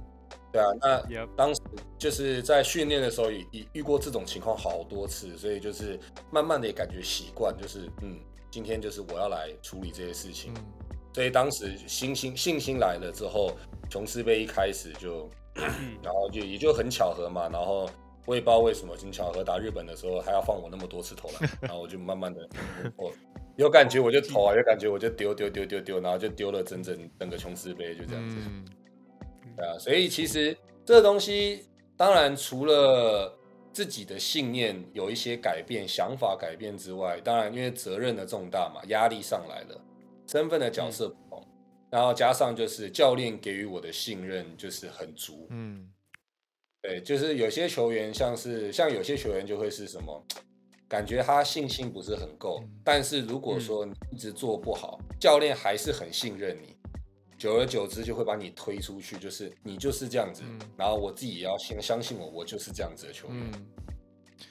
对啊，那当时就是在训练的时候也也遇过这种情况好多次，所以就是慢慢的也感觉习惯，就是嗯，今天就是我要来处理这些事情。嗯，所以当时信心信心来了之后，琼斯杯一开始就，然后就也就很巧合嘛，然后我也不知道为什么，很巧合打日本的时候还要放我那么多次投篮，然后我就慢慢的我有感觉我就投啊，有感觉我就丢丢丢丢丢，然后就丢了整整整个琼斯杯就这样子。嗯，对啊，所以其实这个东西，当然除了自己的信念有一些改变、想法改变之外，当然因为责任的重大嘛，压力上来了，身份的角色不同，然后加上就是教练给予我的信任就是很足。嗯，对，就是有些球员像是像有些球员就会是什么，感觉他信心不是很够，嗯但是如果说你一直做不好，教练还是很信任你，久而久之就会把你推出去，就是你就是这样子，嗯然后我自己也要先相信我，我就是这样子的球员。嗯，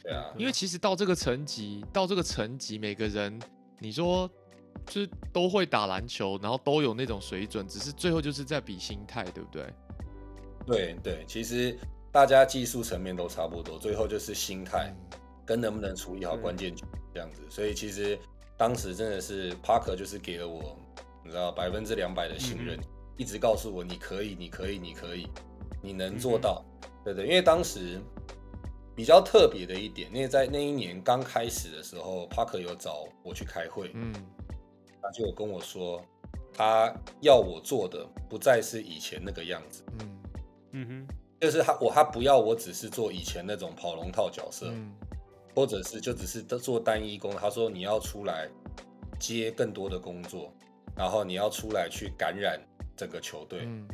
对啊，因为其实到这个层级，到这个层级，每个人你说就是都会打篮球，然后都有那种水准，只是最后就是在比心态，对不对？对对，其实大家技术层面都差不多，最后就是心态嗯跟能不能处理好关键球这样子。所以其实当时真的是 Parker 就是给了我，你知道百分之两百的信任，一直告诉我你可以，你可以，你可以，你能做到。对对，因为当时比较特别的一点，因为在那一年刚开始的时候，Parker 有找我去开会，嗯他就跟我说，他要我做的不再是以前那个样子。嗯嗯哼，就是他我他不要我只是做以前那种跑龙套角色，嗯或者是就只是做单一工。他说你要出来接更多的工作，然后你要出来去感染整个球队。嗯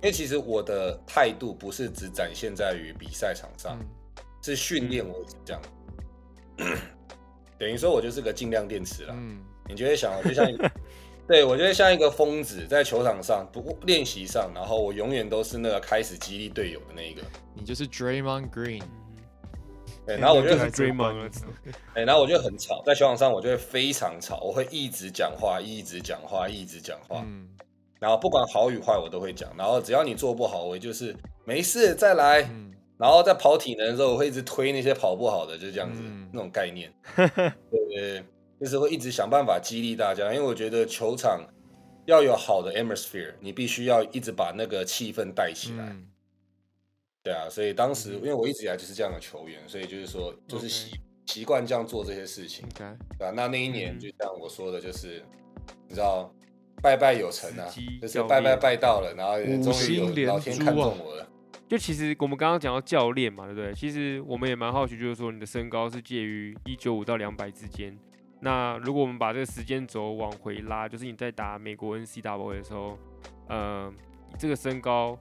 因为其实我的态度不是只展现在于比赛场上，嗯是训练我也是这样。等于说我就是个尽量电池啦。嗯你就会想，就像一个 对我就会像一个疯子在球场上不练习上，然后我永远都是那个开始激励队友的那一个。你就是 Draymond Green，嗯对，然后我就很就是 Draymond 了，哎、然后我就很吵，在球场上我就会非常吵，我会一直讲话，一直讲话，一直讲话，嗯。然后不管好与坏我都会讲，然后只要你做不好，我就是没事再来，嗯。然后在跑体能的时候，我会一直推那些跑不好的，就这样子、嗯那种概念，对对对，就是会一直想办法激励大家，因为我觉得球场要有好的 atmosphere，你必须要一直把那个气氛带起来。嗯对啊，所以当时嗯因为我一直以来就是这样的球员，所以就是说就是习习惯这样做这些事情。对啊，那那一年嗯就像我说的，就是你知道拜拜有成啊就是拜拜拜到了，然后五终于有老天看中我了。就其实我们刚刚讲到教练嘛，对不对？其实我们也蛮好奇，就是说你的身高是介于一九五到两百之间。那如果我们把这个时间轴往回拉，就是你在打美国 NCAA 的时候，呃，这个身高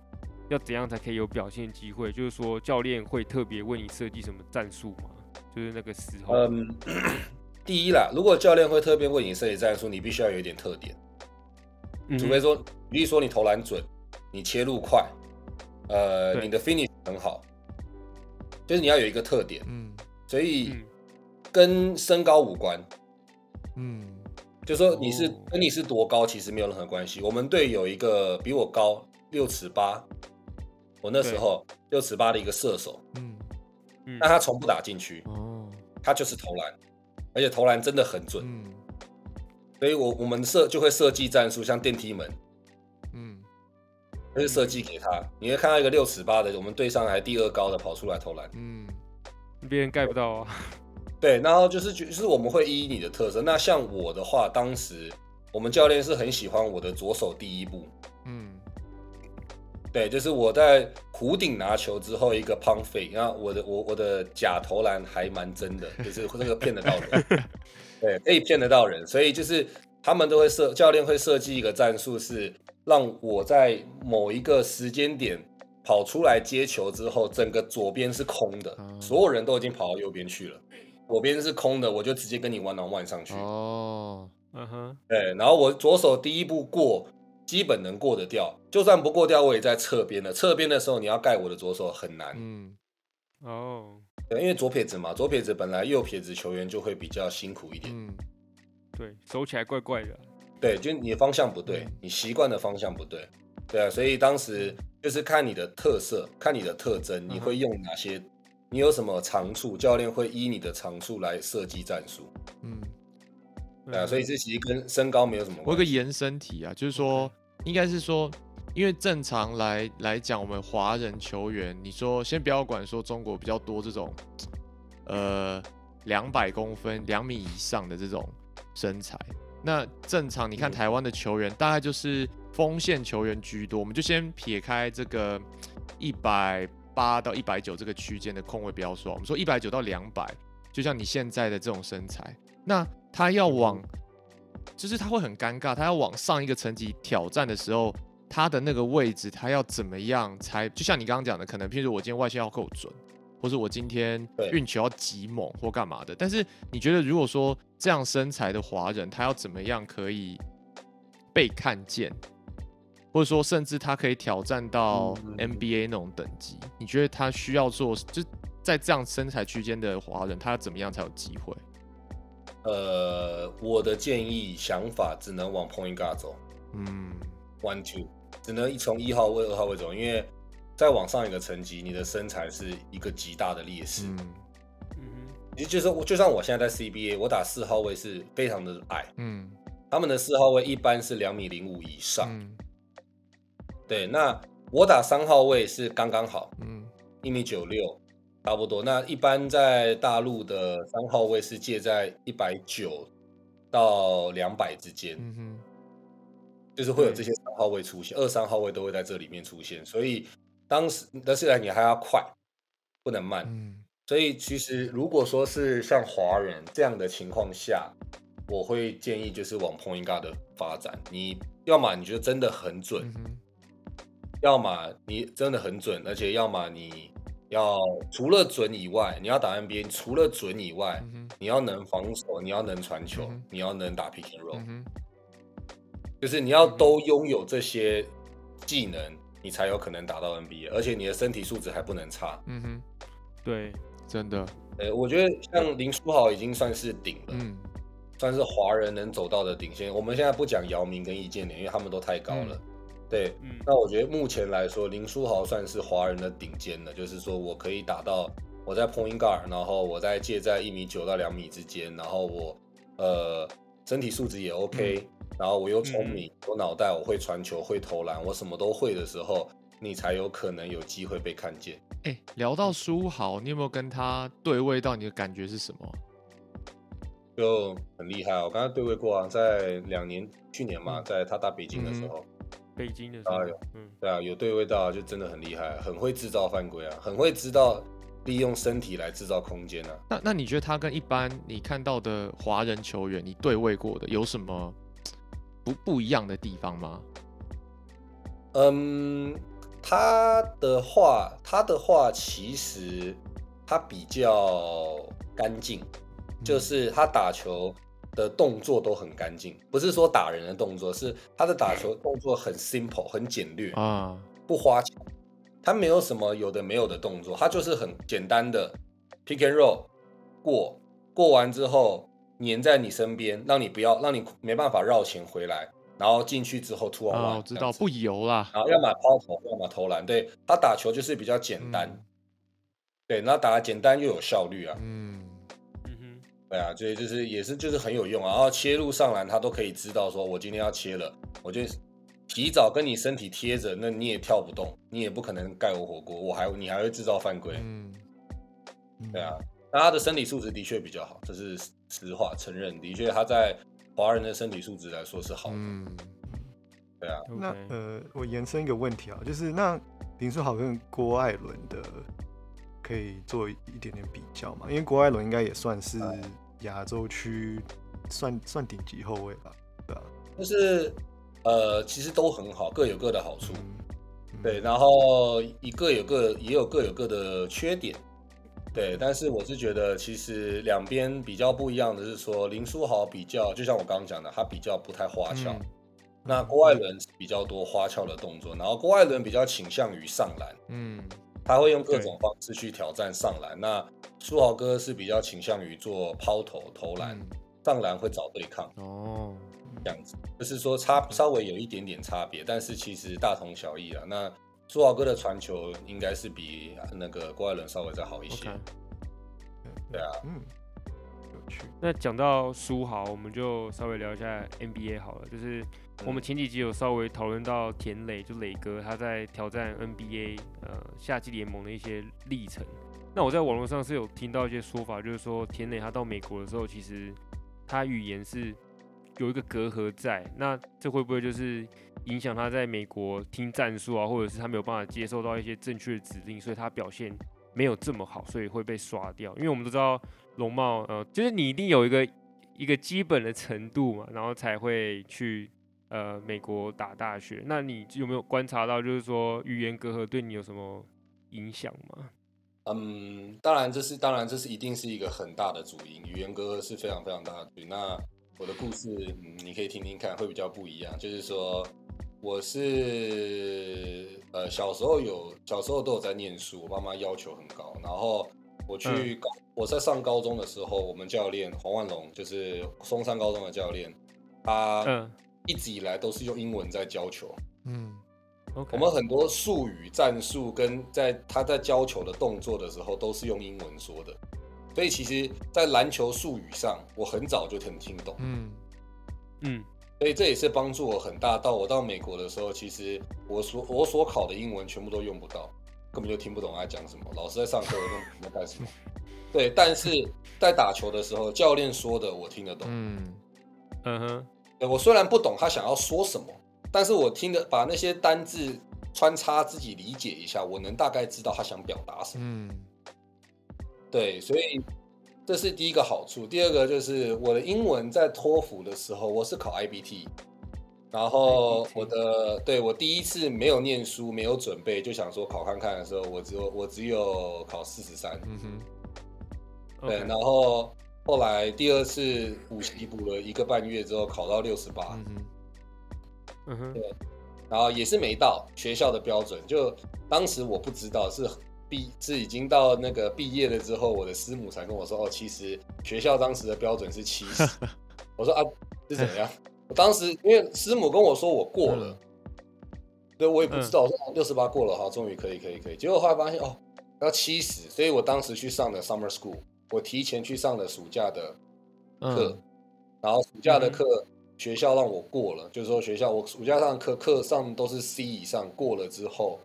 要怎样才可以有表现机会？就是说教练会特别为你设计什么战术吗？就是那个时候，嗯，第一啦，如果教练会特别为你设计战术，你必须要有一点特点，除非说，比如说你投篮准，你切入快，呃，你的 finish 很好，就是你要有一个特点，嗯所以嗯跟身高无关。嗯就说你是哦跟你是多高，其实没有任何关系。我们队有一个比我高六尺八，我那时候六尺八的一个射手，嗯，嗯但他从不打禁区，哦，他就是投篮，而且投篮真的很准。嗯所以我我们设就会设计战术，像电梯门，嗯就是设计给他。你会看到一个六尺八的，我们队上还第二高的跑出来投篮。嗯别人盖不到啊。对，然后就是就是我们会依你的特色。那像我的话，当时我们教练是很喜欢我的左手第一步。嗯对，就是我在弧顶拿球之后一个 pump fake，然后我的我我的假投篮还蛮真的，就是那个骗得到人，对，可以骗得到人，所以就是他们都会设教练会设计一个战术，是让我在某一个时间点跑出来接球之后，整个左边是空的，哦所有人都已经跑到右边去了，左边是空的，我就直接跟你 one on one 上去，哦，嗯哼，对，然后我左手第一步过，基本能过得掉，就算不过掉，我也在侧边了。侧边的时候，你要盖我的左手很难，嗯哦，对，因为左撇子嘛，左撇子本来右撇子球员就会比较辛苦一点。嗯对，走起来怪怪的。对，就你的方向不对嗯，你习惯的方向不对，对啊，所以当时就是看你的特色，看你的特征，你会用哪些，你有什么长处，教练会依你的长处来设计战术，嗯，对啊，嗯所以这其实跟身高没有什么关系。我有个延伸题啊，就是说，应该是说，因为正常来来讲，我们华人球员，你说先不要管说中国比较多这种，呃，两百公分、两米以上的这种身材，那正常你看嗯。台湾的球员，大概就是锋线球员居多，我们就先撇开这个一百八到一百九这个区间的空位不要说，我们说一百九到两百，就像你现在的这种身材，那他要往就是他会很尴尬，他要往上一个层级挑战的时候，他的那个位置他要怎么样才，就像你刚刚讲的，可能譬如我今天外线要够准，或者我今天对运球要极猛或干嘛的。但是你觉得，如果说这样身材的华人，他要怎么样可以被看见，或者说甚至他可以挑战到嗯 NBA 那种等级？你觉得他需要做，就在这样身材区间的华人，他要怎么样才有机会？呃，我的建议想法只能往 point guard 走。嗯，one two，只能从一号位、二号位走，因为再往上一个层级，你的身材是一个极大的劣势。嗯。嗯也就是我，就算我现在在 CBA，我打四号位是非常的矮，嗯。他们的四号位一般是两米零五以上。嗯。对，那我打三号位是刚刚好，嗯。一米九六，差不多。那一般在大陆的三号位是介在一百九到两百之间，嗯哼就是会有这些三号位出现，二三号位都会在这里面出现。所以当时，但是你还要快，不能慢。嗯所以其实如果说是像华人这样的情况下，我会建议就是往 point guard 的发展。你要么你觉得真的很准，嗯要么你真的很准，而且要么你要除了准以外，你要打 NBA，除了准以外，嗯你要能防守，你要能传球，嗯你要能打 pick and roll，、嗯就是你要都拥有这些技能，你才有可能打到 NBA，而且你的身体素质还不能差。嗯哼，对，真的，呃，我觉得像林书豪已经算是顶了，嗯算是华人能走到的顶线。我们现在不讲姚明跟易建联，因为他们都太高了。对，嗯那我觉得目前来说，林书豪算是华人的顶尖的，就是说我可以打到我在 point guard，然后我在介在一米九到两米之间，然后我呃身体素质也 OK，、然后我又聪明，我脑袋我会传球会投篮，我什么都会的时候，你才有可能有机会被看见。哎、聊到书豪，你有没有跟他对位到？你的感觉是什么？就很厉害哦，我刚刚对位过啊，在两年去年嘛，嗯在他打北京的时候，北京的时候哎呦，嗯，对啊，有对位到就真的很厉害，很会制造犯规啊，很会知道利用身体来制造空间啊。那那你觉得他跟一般你看到的华人球员，你对位过的有什么 不不一样的地方吗？嗯，他的话，他的话其实他比较干净，就是他打球的动作都很干净，不是说打人的动作，是他的打球动作很 simple，很简略。啊，不花钱，他没有什么有的没有的动作，他就是很简单的 pick and roll 过，过完之后粘在你身边，让你不要让你没办法绕前回来，然后进去之后突然啊，我知道不油啦。然后要么抛投，要么投篮，对他打球就是比较简单，嗯。对，那打得简单又有效率啊，嗯对啊，所以就是也是就是很有用啊。然后切入上篮，他都可以知道说，我今天要切了，我就提早跟你身体贴着，那你也跳不动，你也不可能盖我火锅，我还你还会制造犯规，嗯对啊。那他的身体素质的确比较好，这是实话承认，的确他在华人的身体素质来说是好的，嗯，对啊。那呃，我延伸一个问题啊，就是那林书豪跟郭艾伦的可以做一点点比较嘛？因为郭艾伦应该也算是亚洲区算算顶级后卫吧，对吧、就是呃，其实都很好，各有各的好处。嗯，嗯。对，，然后一个有各也有各有各的缺点，对，但是我是觉得其实两边比较不一样的是说，林书豪比较就像我刚刚讲的，他比较不太花俏，嗯那郭艾伦比较多花俏的动作，然后郭艾伦比较倾向于上篮，嗯他会用各种方式去挑战上篮，那书豪哥是比较倾向于做抛投投篮，嗯上篮会找对抗。哦，这样子，就是说差稍微有一点点差别，但是其实大同小异啊。那苏豪哥的传球应该是比那个郭艾伦稍微再好一些。对啊，嗯，有趣，那讲到书豪，我们就稍微聊一下 NBA 好了。就是我们前几集有稍微讨论到田磊，就磊哥他在挑战 NBA 呃夏季联盟的一些历程。那我在网络上是有听到一些说法，就是说田磊他到美国的时候，其实他语言是有一个隔阂在。那这会不会就是影响他在美国听战术啊，或者是他没有办法接受到一些正确的指令，所以他表现没有这么好，所以会被刷掉？因为我们都知道龙茂，呃，就是你一定有一个一个基本的程度嘛，然后才会去呃美国打大学。那你有没有观察到，就是说语言隔阂对你有什么影响吗？嗯，当然这是当然这是一定是一个很大的主因，语言隔阂是非常非常大的主因。那我的故事，嗯，你可以听听看，会比较不一样。就是说，我是呃小时候有小时候都有在念书，我爸妈要求很高，然后我去高，我在上高中的时候，我们教练黄万龙就是松山高中的教练，他嗯一直以来都是用英文在教球。嗯我们很多术语、战术跟在他在教球的动作的时候，都是用英文说的。所以其实，在篮球术语上，我很早就能听懂。嗯嗯所以这也是帮助我很大。到我到美国的时候，其实我所我所考的英文全部都用不到，根本就听不懂他在讲什么。老师在上课，我根本不知道干什么。对，但是在打球的时候，教练说的我听得懂。嗯嗯哼，对我虽然不懂他想要说什么，但是我听的把那些单字穿插自己理解一下，我能大概知道他想表达什么。嗯对，所以这是第一个好处。第二个就是我的英文在托福的时候，我是考 IBT，然后我的对我第一次没有念书、没有准备，就想说考看看的时候，我只有我只有考四十三。嗯哼对然后后来第二次补习补了一个半月之后，考到六十八。嗯哼嗯哼，然后也是没到学校的标准，就当时我不知道是毕是已经到那个毕业了之后，我的师母才跟我说，哦，其实学校当时的标准是七十。我说啊，是怎样？我当时因为师母跟我说我过了，对我也不知道，我说六十八过了，哈，终于可以可以可以。结果后来发现哦，要七十，所以我当时去上的 summer school，我提前去上了暑假的课，嗯然后暑假的课学校让我过了，就是说学校我暑假上的课课上都是 C 以上过了之后，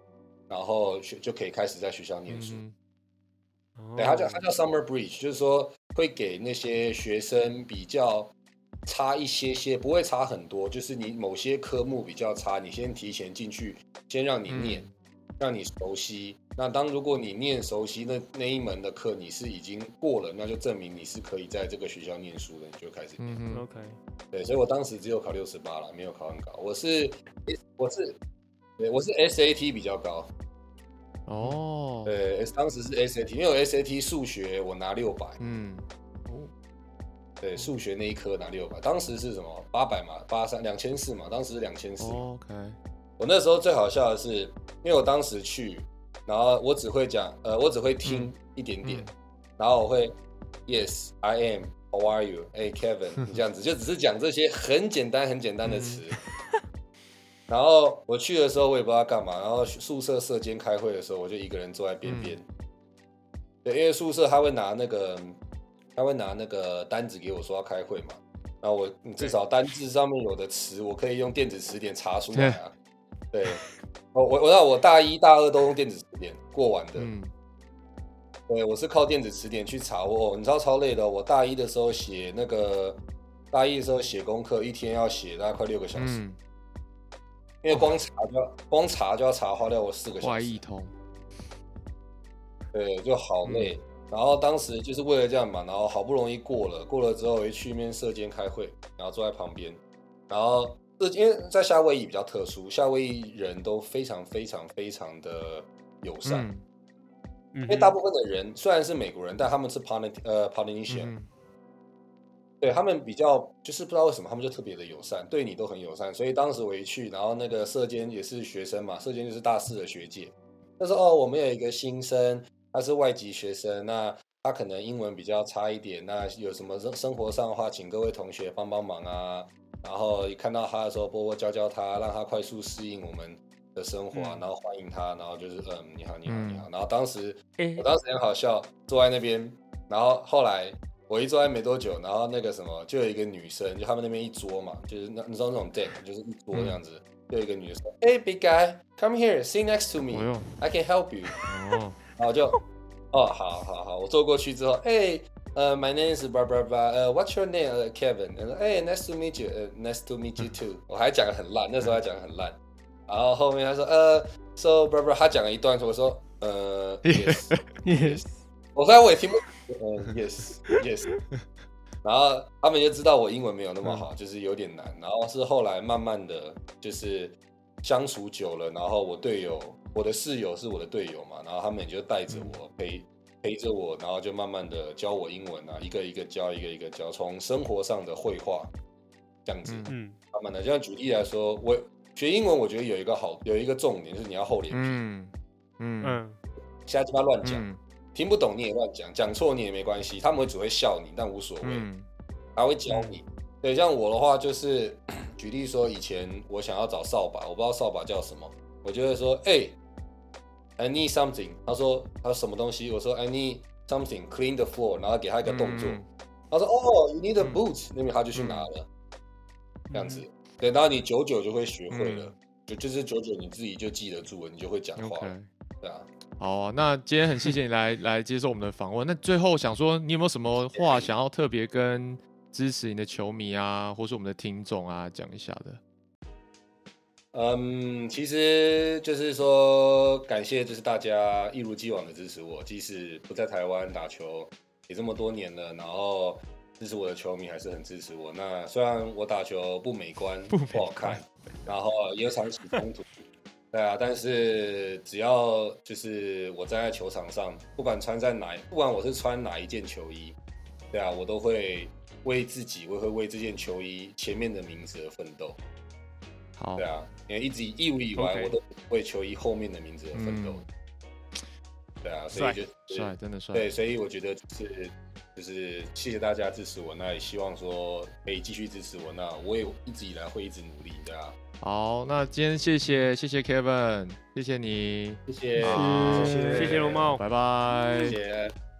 然后学就可以开始在学校念书。嗯对，它叫哦它叫 Summer Bridge，就是说会给那些学生比较差一些些，不会差很多，就是你某些科目比较差，你先提前进去，先让你念，让你熟悉。那当如果你念熟悉那那一门的课，你是已经过了，那就证明你是可以在这个学校念书的，你就开始念。嗯 OK，对，所以我当时只有考六十八了，没有考很高。我是我是对我是 SAT 比较高，哦。对，当时是 SAT，因为我 SAT 数学我拿六百，嗯。对，数学那一科拿六百，当时是什么八百嘛，八三两千四嘛，当时是两千四。OK 我那时候最好笑的是，因为我当时去，然后我只会讲，呃，我只会听一点点，嗯然后我会 Yes I am How are you? Hey Kevin，这样子就只是讲这些很简单很简单的词。然后我去的时候我也不知道干嘛，然后宿舍舍监开会的时候，我就一个人坐在边边。对，因为宿舍他会拿那个他会拿那个单子给我说要开会嘛，然后我至少单字上面有的词，我可以用电子词典查出来啊。对，我我我让我大一大二都用电子词典过完的。嗯对，我是靠电子词典去查我，你知道超累的哦。我大一的时候写那个，大一的时候写功课，一天要写大概快六个小时，嗯因为光查就要光查就要查花掉我四个小时外一，通对，就好累。然后当时就是为了这样嘛，然后好不容易过了，过了之后我就去面社监开会，然后坐在旁边，然后这因为在夏威夷比较特殊，夏威夷人都非常非常非常的友善。嗯因因为大部分的人虽然是美国人，但他们是 Poly 呃 Polynesian，、嗯对他们比较就是不知道为什么他们就特别的友善，对你都很友善。所以当时我一去，然后那个社监也是学生嘛，社监就是大四的学姐，他说哦，我们有一个新生，他是外籍学生，那他可能英文比较差一点，那有什么生生活上的话，请各位同学帮帮忙啊。然后一看到他的时候，波波教教他，让他快速适应我们的生活啊，嗯。然后欢迎他，然后就是嗯，你好，你好，嗯你好。然后当时哎。我当时很好笑，坐在那边，然后后来我一坐在没多久，然后那个什么，就有一个女生，就他们那边一桌嘛，就是那你知道那种 deck，就是一桌这样子，就有一个女生，，Hey、b i g guy，come here，sit next to 哎 me，I can help you。哦。然后就，哦，好好好，我坐过去之后，哎、呃、m y name is blah blah blah，呃、w h a t s your name？呃、Kevin。他说，哎、n i c e to meet you，呃、n i c e to meet you too。我还讲的很烂，那时候还讲的很烂。然后后面他说，呃，so blah blah，他讲了一段，我说，呃，yes。Yes，我虽然我也听不，嗯，yes yes，然后他们就知道我英文没有那么好，就是有点难。然后是后来慢慢的就是相处久了，然后我队友，我的室友是我的队友嘛，然后他们也就带着我陪陪着我，然后就慢慢的教我英文啊，一个一个教，一个一个教，从生活上的绘画这样子，嗯嗯慢慢的。就像举例来说，我学英文，我觉得有一个好有一个重点就是你要厚脸皮，嗯嗯嗯瞎鸡巴乱讲。嗯听不懂你也乱讲，讲错你也没关系，他们会只会笑你，但无所谓，嗯还会教你。对，像我的话就是，举例说，以前我想要找扫把，我不知道扫把叫什么，我就会说，哎、i need something。他说他说什么东西？我说 I need something clean the floor，然后给他一个动作。嗯他说哦，you need a 嗯 boot，、那边他就去拿了，这样子嗯。对，然后你久久就会学会了，嗯就就是久久你自己就记得住了，你就会讲话了。对啊，好啊，那今天很谢谢你来 来接受我们的访问。那最后想说，你有没有什么话想要特别跟支持你的球迷啊，或是我们的听众啊讲一下的？嗯，其实就是说，感谢就是大家一如既往的支持我，即使不在台湾打球也这么多年了，然后支持我的球迷还是很支持我。那虽然我打球不美观、不好看，然后也有场起冲突，对啊，但是只要就是我站在球场上，不管穿在哪，不管我是穿哪一件球衣，对啊，我都会为自己，我也会为这件球衣前面的名字而奋斗。好对，啊，因为一直一无以来 OK 我都为球衣后面的名字而奋斗。嗯对啊，所以就帅，真的帅。对，所以我觉得就是就是谢谢大家支持我，那也希望说可以继续支持我，那我也一直以来会一直努力，对啊，好，那今天谢谢谢谢 Kevin，谢谢你，谢谢，好谢谢谢谢龙猫。拜拜。谢谢。